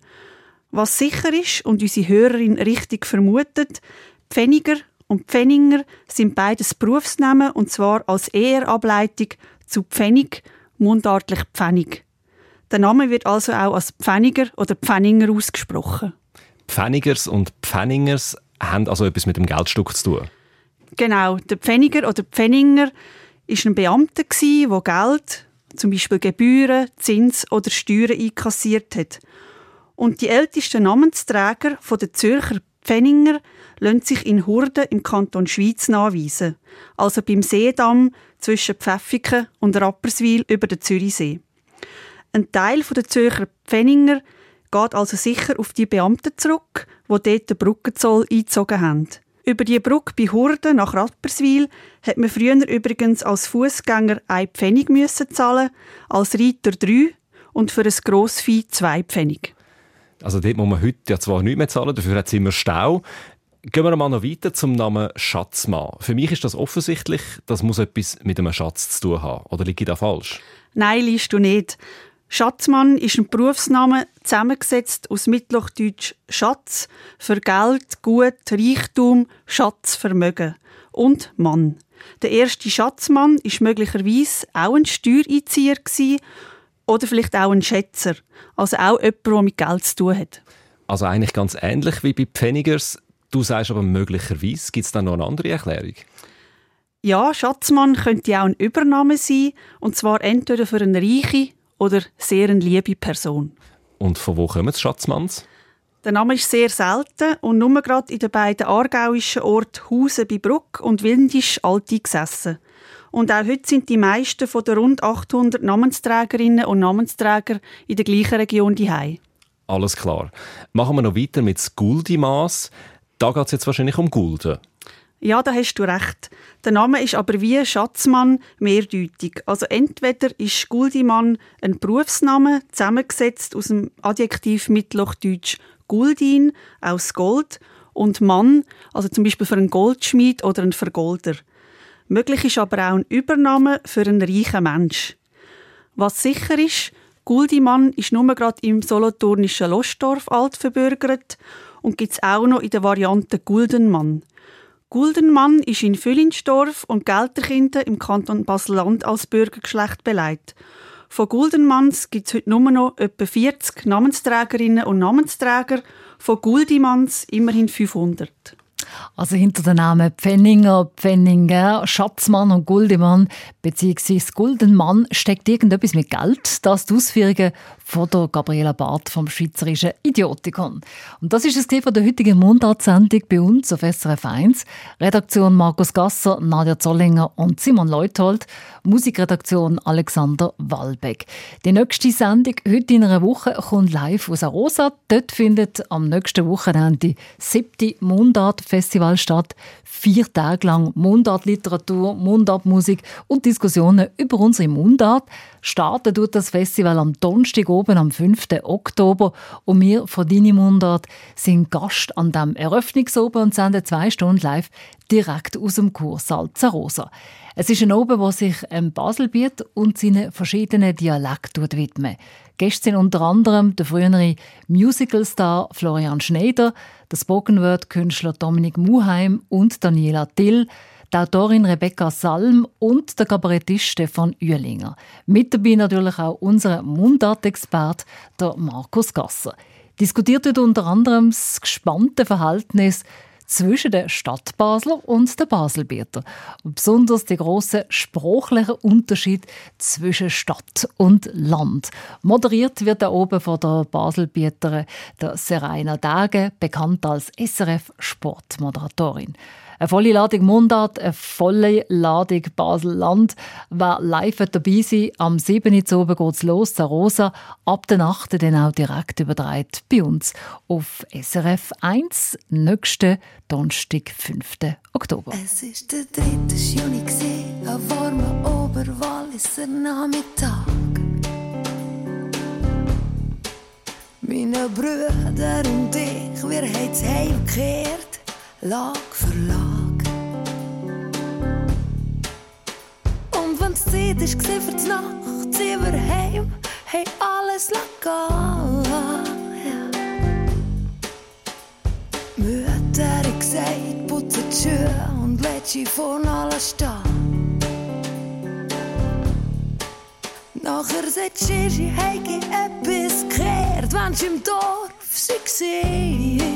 Was sicher ist und unsere Hörerin richtig vermutet, Pfenniger und Pfenninger sind beides Berufsnamen und zwar als Eherableitung zu Pfennig, mundartlich Pfennig. Der Name wird also auch als Pfenniger oder Pfenninger ausgesprochen. Pfennigers und Pfenningers haben also etwas mit dem Geldstück zu tun. genau. Der Pfenniger oder Pfenninger war ein Beamter, der Geld, zum Beispiel Gebühren, Zins oder Steuern einkassiert hat. Und die ältesten Namensträger der Zürcher Pfenninger lassen sich in Hurden im Kanton Schweiz nachweisen, also beim Seedamm zwischen Pfäffiken und Rapperswil über den Zürichsee. Ein Teil der Zürcher Pfenninger geht also sicher auf die Beamten zurück, die dort den Brückenzoll eingezogen haben. Über die Brücke bei Hurden nach Rapperswil hat man früher übrigens als Fußgänger ein Pfennig müssen zahlen, als Reiter drei und für ein Grossvieh zwei Pfennig. Also dort muss man heute ja zwar nicht mehr zahlen, dafür hat es immer Stau. Gehen wir mal noch weiter zum Namen Schatzmann. Für mich ist das offensichtlich, das muss etwas mit einem Schatz zu tun haben. Oder liege ich da falsch? Nein, liest du nicht. Schatzmann ist ein Berufsname, zusammengesetzt aus Mittelhochdeutsch Schatz für Geld, Gut, Reichtum, Schatz, Vermögen und Mann. Der erste Schatzmann ist möglicherweise auch ein Steuereinzieher oder vielleicht auch ein Schätzer, also auch jemand, der mit Geld zu tun hat. Also eigentlich ganz ähnlich wie bei Pfennigers. Du sagst aber möglicherweise, gibt es da noch eine andere Erklärung? Ja, Schatzmann könnte auch ein Übernahme sein, und zwar entweder für eine reiche oder sehr eine liebe Person. Und von wo kommen die Schatzmanns? Der Name ist sehr selten und nur gerade in den beiden aargauischen Orten Hausen bei Bruck und Windisch alt gesessen. Und auch heute sind die meisten von den rund 800 Namensträgerinnen und Namensträger in der gleichen Region die Alles klar. Machen wir noch weiter mit Guldimaß. Da geht es jetzt wahrscheinlich um Gulden. Ja, da hast du recht. Der Name ist aber wie Schatzmann mehrdeutig. Also entweder ist Guldimann ein Berufsname, zusammengesetzt aus dem Adjektiv Mittelhochdeutsch Guldin, aus Gold, und Mann, also zum Beispiel für einen Goldschmied oder einen Vergolder. Möglich ist aber auch ein Übername für einen reichen Mensch. Was sicher ist, Guldimann ist nur gerade im solothurnischen Lostdorf alt verbürgert und gibt es auch noch in der Variante Guldenmann. Guldenmann ist in Füllinsdorf und Gelterkinder im Kanton Basel-Land als Bürgergeschlecht beleidigt. Von Guldenmanns gibt es heute nur noch etwa 40 Namensträgerinnen und Namensträger, von Guldimanns immerhin 500. Also hinter den Namen Pfenninger, Pfenninger, Schatzmann und Guldemann bzw. Guldenmann steckt irgendetwas mit Geld. Das die Ausführungen von der Gabriela Barth vom Schweizerischen Idiotikon. Und das ist es von der heutigen Mundartsendung bei uns auf SRF 1. Redaktion Markus Gasser, Nadja Zollinger und Simon Leuthold. Musikredaktion Alexander Walbeck. Die nächste Sendung heute in einer Woche kommt live aus Arosa. Dort findet am nächsten Wochenende siebte Mundart-Festival statt. Vier Tage lang Mundartliteratur, Mundartmusik und Diskussionen über unsere Mundart. Starten tut das Festival am Donnerstag oben am 5. Oktober und wir von Dini Mundart sind Gast an dem Eröffnungsoben und senden zwei Stunden live direkt aus dem Kursaal Zarosa. Es ist ein Oben, der sich dem Baselbiet und seinen verschiedenen Dialekten widmet. Gäste sind unter anderem der frühere Musicalstar Florian Schneider, der Spokenword-Künstler Dominik Muheim und Daniela Till, die Autorin Rebecca Salm und der Kabarettist Stefan Uehlinger. Mit dabei natürlich auch unser Mundartexpert, der Markus Gasser. Diskutiert wird unter anderem das gespannte Verhältnis zwischen der Stadt Basler und der Baselbieter. Und besonders der große sprachliche Unterschied zwischen Stadt und Land. Moderiert wird da oben von der Baselbieterin der Seraina Dage, bekannt als SRF Sportmoderatorin. Eine volle Ladung Mundart, eine volle Ladung Basel-Land. Wer live dabei sein am 7. Uhr oben geht es los, Rosa. Ab der Nacht dann auch direkt übertragen bei uns auf SRF 1, nächsten Donnerstag, 5. Oktober. Es ist der 3. Juni, ein warmer Oberwalliser Nachmittag. Meine Brüder und ich, wir haben es heimgekehrt. Lag für Lag. Und wenn's Zeit war für die Nacht, sind wir heim, hey alles. Ja. Mütter hat gesagt, putze die Schuhe und lädt sie vorne alles stehen. Nachher sagt Gigi, hey, etwas gekehrt, wenn sie im Dorf sie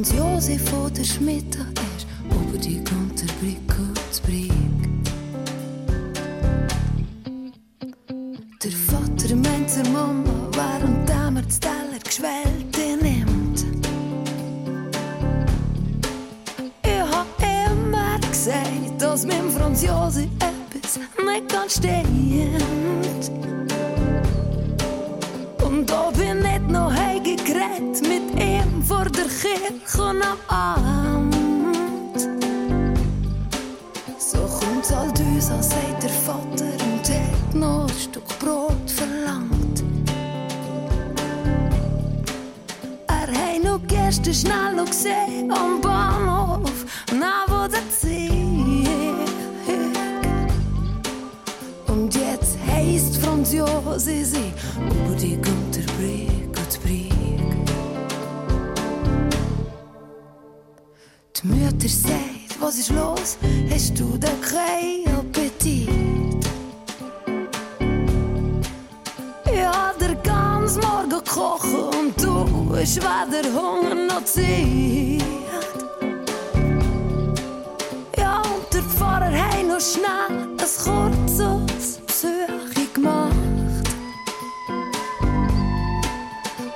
Franz Josef von der Schmidt ist über die ganze zu Brieg. Der Vater meint zur Mama, während er das Teller geschwellte nimmt. Ich hab immer gesagt, dass mit Franz Josef etwas nicht ganz stimmt. Kirche und am Abend. So kommt all an, sagt der Vater und hat noch ein Stück Brot verlangt. Er hat noch gestern schnell noch gesehen am Bahnhof, na wo der Ziel. Und jetzt heisst Franz Josi über die was ist los? Hast du da keinen Appetit? Hab dir ganz morgen gekocht und du hast weder Hunger noch Zeit. Ja, und der Pfarrer hat noch schnell ein kurzes Besuch gemacht.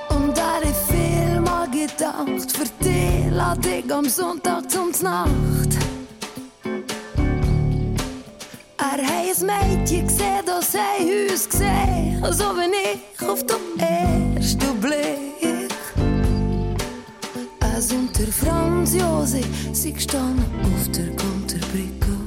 Und er hat viel mal gedacht, für dich lade ich am Sonntag zum Nacht. Er hat ein Mädchen gesehen, das hat uns gesehen, so wie ich auf den ersten Blick. Es und der Franz Jose, sie gestanden auf der Gunterbrücke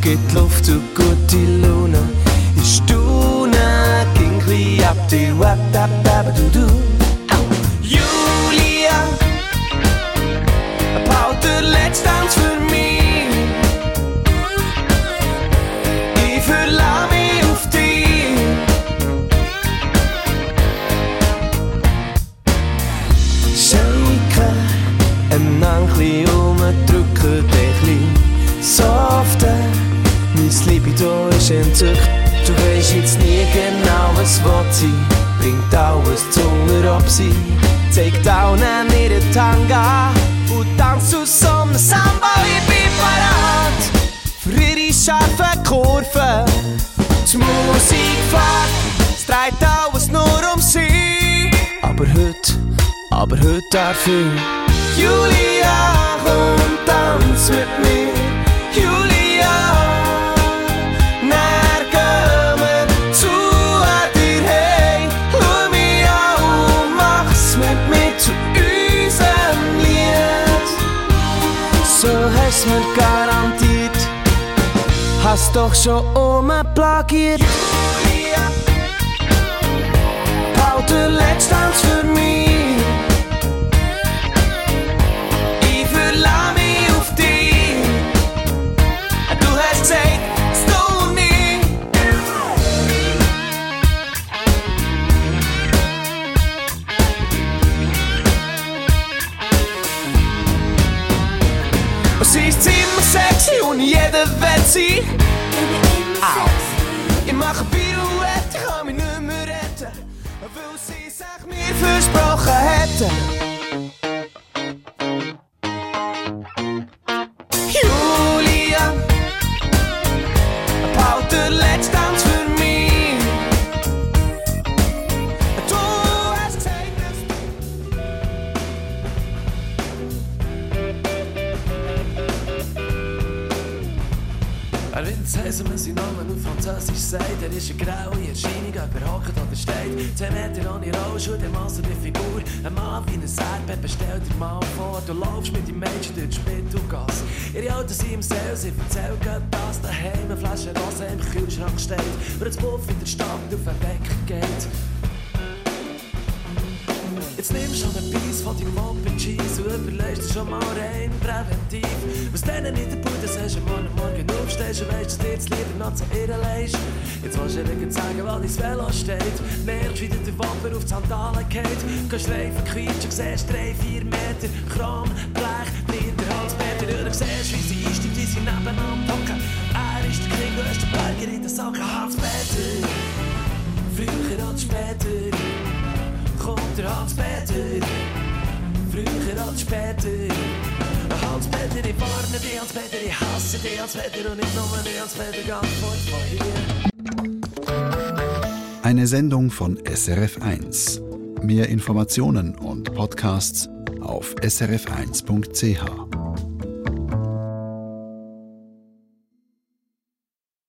es geht Luft zu gut die Lune. Ich stune, ging ab die Wap, da, da, du, du. Aber heute. Julia, komm, tanz mit mir. Julia, wir zu dir hey. Schau mich an und mach's mit mir zu unserem Lied. So hast mir garantiert, hast doch schon umplagiert. Julia, baut der letzte Tanz für mich. Sie. Au. Ich mache Pirouette, ich kann mich nicht mehr retten, weil sie sich mir versprochen hätten. Im Sale, sie erzählen gerade das. Daheim eine Flasche Rose im Kühlschrank steht. Und das Puff in der Stadt auf den Wecker geht. Jetzt nimmst du einen Biss von deinem Moped Cheese und überlegst dir schon mal rein präventiv. Was denen in der Bude sagst, am Morgen, morgen aufstehst und weißt, dass dir jetzt lieber noch zu ihr leist. Jetzt willst du ihr sagen, wo dein Velo steht. Merkst, wie dir der Wamper auf die Sandalen geht. Gehst Reifen quietschen, siehst drei, vier Meter Kram, Blech, dritter Halsmeter. Und siehst, sie sie nebeneinander hocken. Er ist der King, du hast den Berger in den Socken. Hans-Peter, früher als später kommt der Hans-Peter. Früher als später. Hans-Peter, ich warne dich, Hans-Peter, ich hasse dich, Hans-Peter, und nicht nur dich, Hans-Peter, ganz fort von hier. Eine Sendung von SRF1. Mehr Informationen und Podcasts auf srf1.ch.